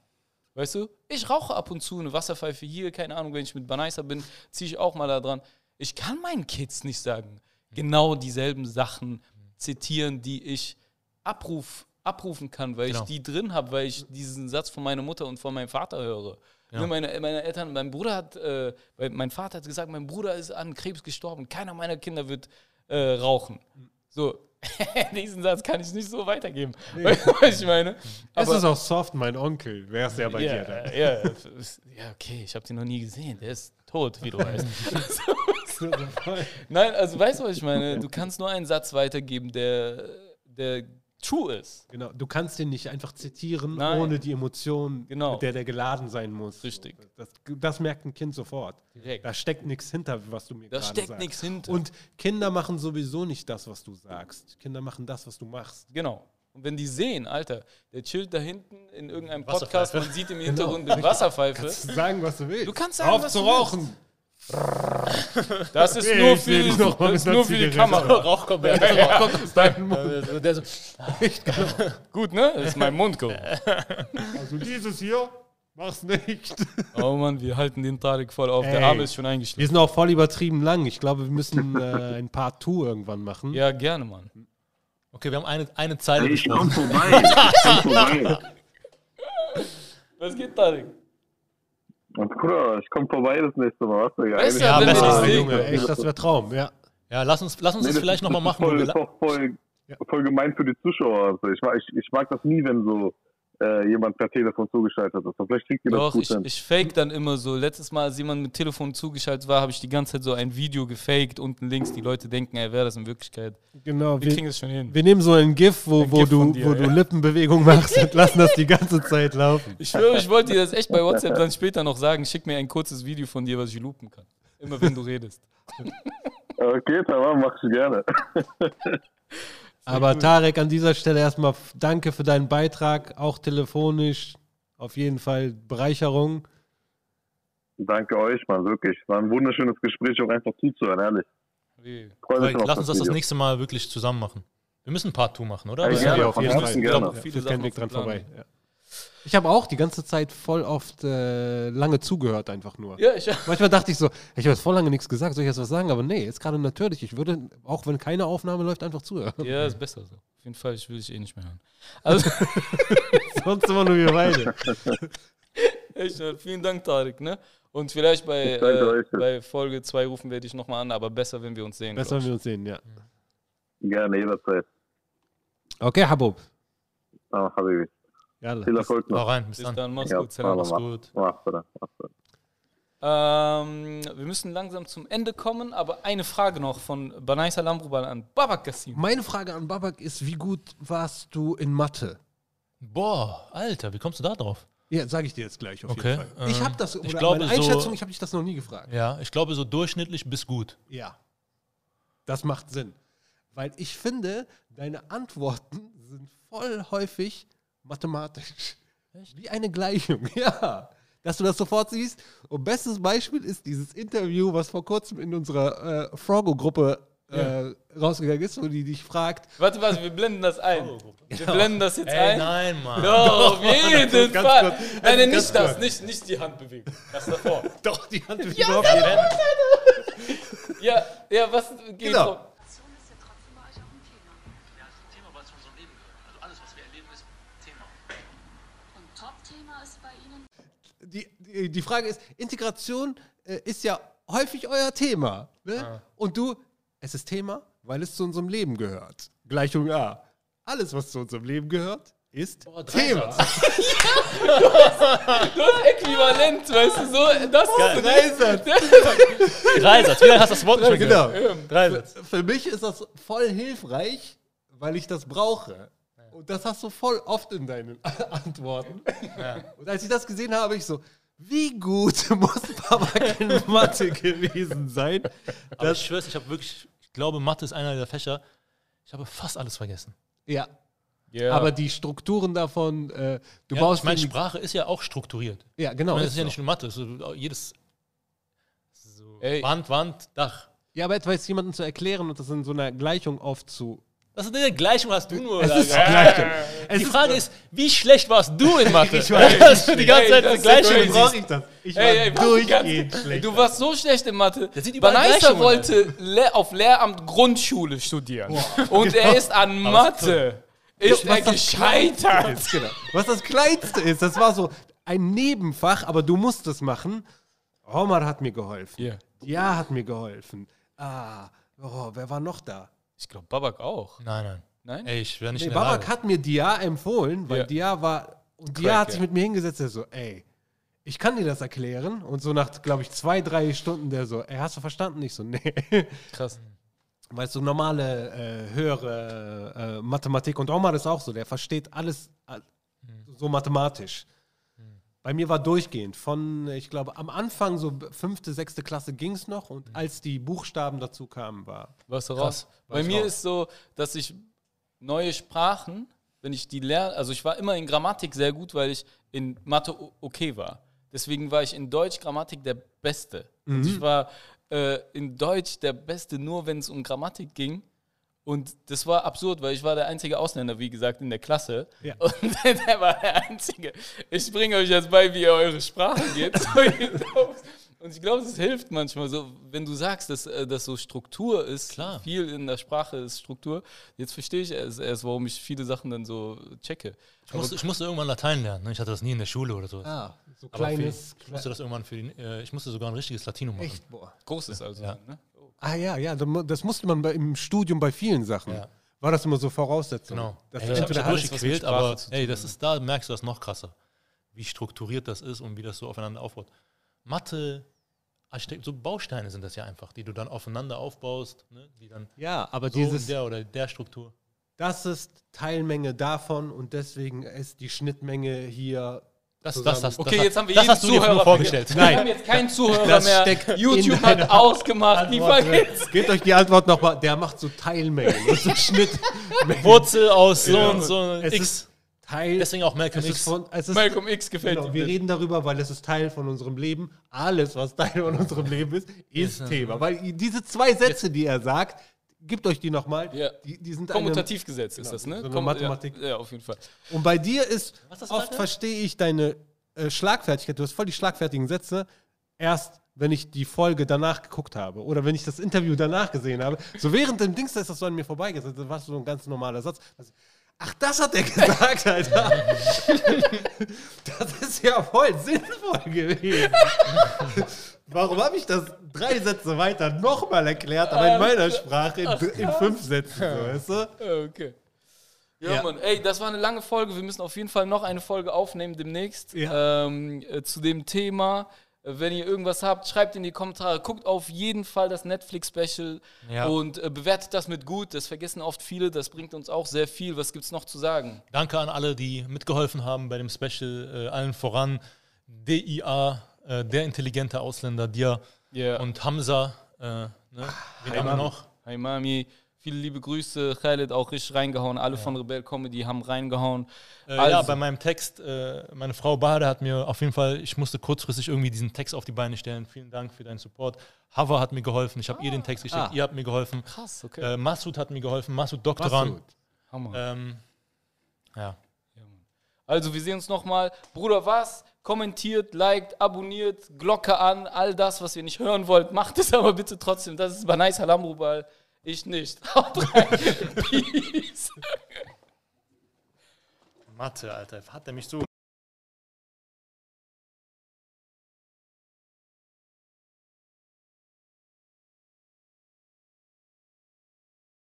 Weißt du? Ich rauche ab und zu eine Wasserpfeife hier, keine Ahnung, wenn ich mit Banaisa bin, ziehe ich auch mal da dran. Ich kann meinen Kids nicht sagen, genau dieselben Sachen zitieren, die ich Abruf abrufen kann, weil Genau. ich die drin habe, weil ich diesen Satz von meiner Mutter und von meinem Vater höre. Ne, Meine, meine Eltern, mein Bruder hat, äh, mein Vater hat gesagt, mein Bruder ist an Krebs gestorben, keiner meiner Kinder wird äh, rauchen. So, diesen Satz kann ich nicht so weitergeben. Du, was ich meine? Es ist auch soft, mein Onkel. Wer ist der bei dir ja, dann? ja, ja, okay, ich habe den noch nie gesehen. Der ist tot, wie du weißt. Nein, also weißt du, was ich meine? Du kannst nur einen Satz weitergeben, der, der true ist. Genau, du kannst den nicht einfach zitieren, Nein. ohne die Emotion, Genau. mit der der geladen sein muss. Richtig. Das, das merkt ein Kind sofort. Direkt. Da steckt nichts hinter, was du mir Da gerade steckt sagst. nichts hinter. Und Kinder machen sowieso nicht das, was du sagst. Kinder machen das, was du machst. Genau. Und wenn die sehen, Alter, der chillt da hinten in irgendeinem. Podcast, man sieht im Hintergrund eine Wasserpfeife. Kannst du sagen, was du willst. Du kannst sagen, Auf was zu du willst. rauchen. Das ist Nee, nur für, mal das nur für die. Kamera. Rauch kommt, Rauch kommt aus deinem Mund. Der so, Gut, ne? Das ist mein Mundgeruch. Also dieses hier, mach's nicht. Oh Mann, wir halten den Tarek voll auf. Der Ey. Arme ist schon Wir eingeschlafen. sind auch voll übertrieben lang. Ich glaube, wir müssen äh, ein Part 2 irgendwann machen. Ja, gerne, Mann. okay, wir haben eine, eine Zeile Ich komm vorbei. Ich komm vorbei. Was geht, Tarek? Und Bruder, ich komm vorbei das nächste Mal. Was? Besser, Eigentlich- wenn wir besser, Junge, echt, das wäre Traum. Ja. Ja, lass uns, lass uns Nee, das vielleicht nochmal machen. Voll, wir ist doch voll, voll gemein für die Zuschauer. Also ich, ich, ich mag das nie, wenn so äh, jemand per Telefon zugeschaltet ist. Aber vielleicht kriegt ihr das Doch, gut ich, hin. ich fake dann immer so. Letztes Mal, als jemand mit Telefon zugeschaltet war, habe ich die ganze Zeit so ein Video gefaked, unten links. Die Leute denken, er wäre das in Wirklichkeit. Genau, Wir wir, kriegen es schon hin. wir nehmen so ein GIF, wo, Ein wo, GIF du, dir, wo du ja. Lippenbewegungen machst und lassen das die ganze Zeit laufen. Ich schwöre, ich wollte dir das echt bei WhatsApp dann später noch sagen. Schick mir ein kurzes Video von dir, was ich loopen kann. Immer wenn du redest. Okay, tamam, mach ich gerne. Aber Tarek, an dieser Stelle erstmal danke für deinen Beitrag, auch telefonisch. Auf jeden Fall Bereicherung. Danke euch, Mann, wirklich. War ein wunderschönes Gespräch, auch einfach zuzuhören, ehrlich. Wie? Freu mich schon auf Lass uns das das Video. nächste Mal wirklich zusammen machen. Wir müssen Part 2 machen, oder? Was- gerne, wir auf jeden Fall. gerne. Ja, Viele führt Sachen kein Weg auf dran vorbei. Ja. Ich habe auch die ganze Zeit voll oft äh, lange zugehört, einfach nur. Ja, ich, Manchmal dachte ich so, ich habe jetzt voll lange nichts gesagt, soll ich jetzt was sagen? Aber nee, ist gerade natürlich. Ich würde, auch wenn keine Aufnahme läuft, einfach zuhören. ja, ist besser so. Auf jeden Fall, ich will dich eh nicht mehr hören. Also, Sonst immer nur wir beide. echt, vielen Dank, Tarek, ne? Und vielleicht bei, äh, bei Folge 2 rufen wir dich nochmal an, aber besser, wenn wir uns sehen. Besser, wenn wir uns sehen, ja. Gerne, jederzeit. Okay, Habub. Ah, Habibi. Yalla. Viel Erfolg Hau noch. rein, bis Bis dann. dann, mach's Ja, gut. Salam. mach Mach's gut. Mach's bitte. Ähm, wir müssen langsam zum Ende kommen, aber eine Frage noch von Banaisa Lambrubal an Babak Gassim. Meine Frage an Babak ist, wie gut warst du in Mathe? Boah, Alter, wie kommst du da drauf? Ja, sage ich dir jetzt gleich auf Okay, jeden Fall. ich ähm, habe das, ich oder glaube, meine so- Einschätzung, ich habe dich das noch nie gefragt. Ja, ich glaube so durchschnittlich bis gut. Ja. Das macht Sinn. Weil ich finde, deine Antworten sind voll häufig mathematisch. Wie eine Gleichung, ja. Dass du das sofort siehst. Und bestes Beispiel ist dieses Interview, was vor kurzem in unserer äh, Frogo-Gruppe äh, rausgegangen ist, wo die dich fragt. Warte, warte, wir blenden das ein. Wir blenden das jetzt Ey, ein. nein, Mann. Doch, auf jeden Fall. kurz. Nein, nein, nicht das, nicht, nicht die Hand bewegen. Das davor. Doch, die Hand wird überhaupt Ja, ja, was geht Genau. drauf? Die, die, Frage ist, Integration äh, ist ja häufig euer Thema. Ne? Und du, es ist Thema, weil es zu unserem Leben gehört. Gleichung A. Alles, was zu unserem Leben gehört, ist Thema. Du hast äquivalent, weißt du, so, das Dreisatz. Dreisatz. Wie lange hast du das Wort mehr Genau. gehört? Dreisatz. Für mich ist das voll hilfreich, weil ich das brauche. Und das hast du voll oft in deinen Antworten. Und als ich das gesehen habe, habe ich so, wie gut muss Papa in Mathe gewesen sein? Aber ich schwör's, ich habe wirklich, ich glaube, Mathe ist einer der Fächer. Ich habe fast alles vergessen. Ja, Ja. aber die Strukturen davon, äh, du Ja, baust ich meine, Sprache ist ja auch strukturiert. Ja, Ich genau. meine, ist das ist ja so. nicht nur Mathe, es ist so jedes so. Wand, Wand, Dach. Ja, aber etwas jemandem zu erklären und das in so einer Gleichung aufzu. Das ist eine Gleichung, hast du nur. Es ist. Gleichung. Die Frage ist, wie schlecht warst du in Mathe? Ich weiß, Dass du die ganze Zeit das eine Gleichung brauche ich das. Ich Ey, war durchgehend schlecht. Du warst so schlecht in Mathe. Der sieht Gleichungen, wollte Le auf Lehramt Grundschule studieren. Und er ist an Mathe ist was er das gescheitert. Kleinste ist, genau. Was das Kleinste ist, das war so ein Nebenfach, aber du musst es machen. Omar hat mir geholfen. Ja. Ja, hat mir geholfen. Ah, oh, wer war noch da? Ich glaube, Babak auch. Nein, nein. Nein? Ey, ich wäre nicht Nee, in der Babak Lage. hat mir Dia empfohlen, weil Ja. Dia war. Und Dia Crack, hat sich ja. mit mir hingesetzt, der so, ey, ich kann dir das erklären. Und so nach, glaube ich, zwei, drei Stunden, der so, ey, hast du verstanden? Ich so, nee. Krass. Weißt du, normale, äh, höhere äh, Mathematik. Und Omar ist auch so, der versteht alles äh, so mathematisch. Bei mir war durchgehend. Von, ich glaube, am Anfang, so fünfte, sechste Klasse ging es noch. Und als die Buchstaben dazu kamen, war. Warst du raus? Bei mir raus. ist so, dass ich neue Sprachen, wenn ich die lerne, also ich war immer in Grammatik sehr gut, weil ich in Mathe okay war. Deswegen war ich in Deutsch Grammatik der Beste. Und Mhm. ich war äh, in Deutsch der Beste nur, wenn es um Grammatik ging. Und das war absurd, weil ich war der einzige Ausländer, wie gesagt, in der Klasse. Ja. Und der war der einzige. Ich bringe euch jetzt bei, wie ihr eure Sprache geht. Und ich glaube, es hilft manchmal so, wenn du sagst, dass äh, das so Struktur ist, Klar. viel in der Sprache ist Struktur. Jetzt verstehe ich erst, erst, warum ich viele Sachen dann so checke. Ich musste, ich musste irgendwann Latein lernen. Ne? Ich hatte das nie in der Schule oder so. Ah, so Aber für, ich musste das irgendwann für die, äh, ich musste sogar ein richtiges Latinum machen. Echt, boah. Großes also. Ja. Ne? Ah ja, ja, das musste man bei, im Studium bei vielen Sachen. Ja. War das immer so Voraussetzung? Genau. Ey, du ich habe mich durchgequält, aber ey, das ist, da merkst du das noch krasser, wie strukturiert das ist und wie das so aufeinander aufbaut. Mathe, Architekt, so Bausteine sind das ja einfach, die du dann aufeinander aufbaust, ne? die dann ja, aber so dieses, der oder der Struktur. das ist Teilmenge davon und deswegen ist die Schnittmenge hier. Das, das, das, Okay, das, jetzt haben wir das jeden hast du Zuhörer nur vorgestellt. Wir haben jetzt keinen Zuhörer Das mehr. steckt YouTube hat ausgemacht. Die Antwort, ne? Gebt euch die Antwort nochmal. Der macht so und so Schnittmengen. Wurzel aus so Genau. und so Es X. ist Teil. Deswegen auch Malcolm es ist X. von, es ist, Malcolm X gefällt genau, wir reden darüber, weil es ist Teil von unserem Leben. Alles, was Teil von unserem Leben ist Ist, Thema. Weil diese zwei Sätze, die er sagt, gebt euch die nochmal. Ja. Die, die sind eine, Kommutativgesetz ist Genau, das, ne? so eine Kom- Mathematik. Ja, ja, auf jeden Fall. Und bei dir ist, Was ist das oft verstehe ich deine äh, Schlagfertigkeit, du hast voll die schlagfertigen Sätze, erst wenn ich die Folge danach geguckt habe oder wenn ich das Interview danach gesehen habe. So während dem Dings ist das so an mir vorbeigesetzt, das war so ein ganz normaler Satz. Also, Ach, das hat er gesagt, Alter. das ist ja voll sinnvoll gewesen. Warum habe ich das drei Sätze weiter nochmal erklärt, aber in meiner Sprache in, in fünf Sätzen, so, weißt du? Ja, Okay. Ja, Ja. Mann. Ey, das war eine lange Folge. Wir müssen auf jeden Fall noch eine Folge aufnehmen demnächst Ja. ähm, äh, zu dem Thema. Äh, Wenn ihr irgendwas habt, schreibt in die Kommentare. Guckt auf jeden Fall das Netflix-Special Ja. und äh, bewertet das mit gut. Das vergessen oft viele. Das bringt uns auch sehr viel. Was gibt's noch zu sagen? Danke an alle, die mitgeholfen haben bei dem Special, äh, allen voran DIA, äh, der intelligente Ausländer, dir Ja. und Hamza. Äh, ne? Wen haben wir noch? Hi Mami. Viele liebe Grüße. Khaled auch richtig reingehauen. Alle von Rebel Comedy haben reingehauen. Äh, Also- Ja, bei meinem Text, äh, meine Frau Bade hat mir auf jeden Fall, ich musste kurzfristig irgendwie diesen Text auf die Beine stellen. Vielen Dank für deinen Support. Hava hat mir geholfen, ich habe ihr den Text geschickt, Ah. ihr habt mir geholfen. Krass, okay. Äh, Masud hat mir geholfen, Masud Doktoran. Masud. Hammer. Ähm, ja. Also, wir sehen uns nochmal. Bruder, was? Kommentiert, liked, abonniert, Glocke an, all das, was ihr nicht hören wollt, macht es aber bitte trotzdem. Das ist Banai Salam Rubal. Ich nicht. Haut rein. Peace. Mathe, Alter, hat er mich so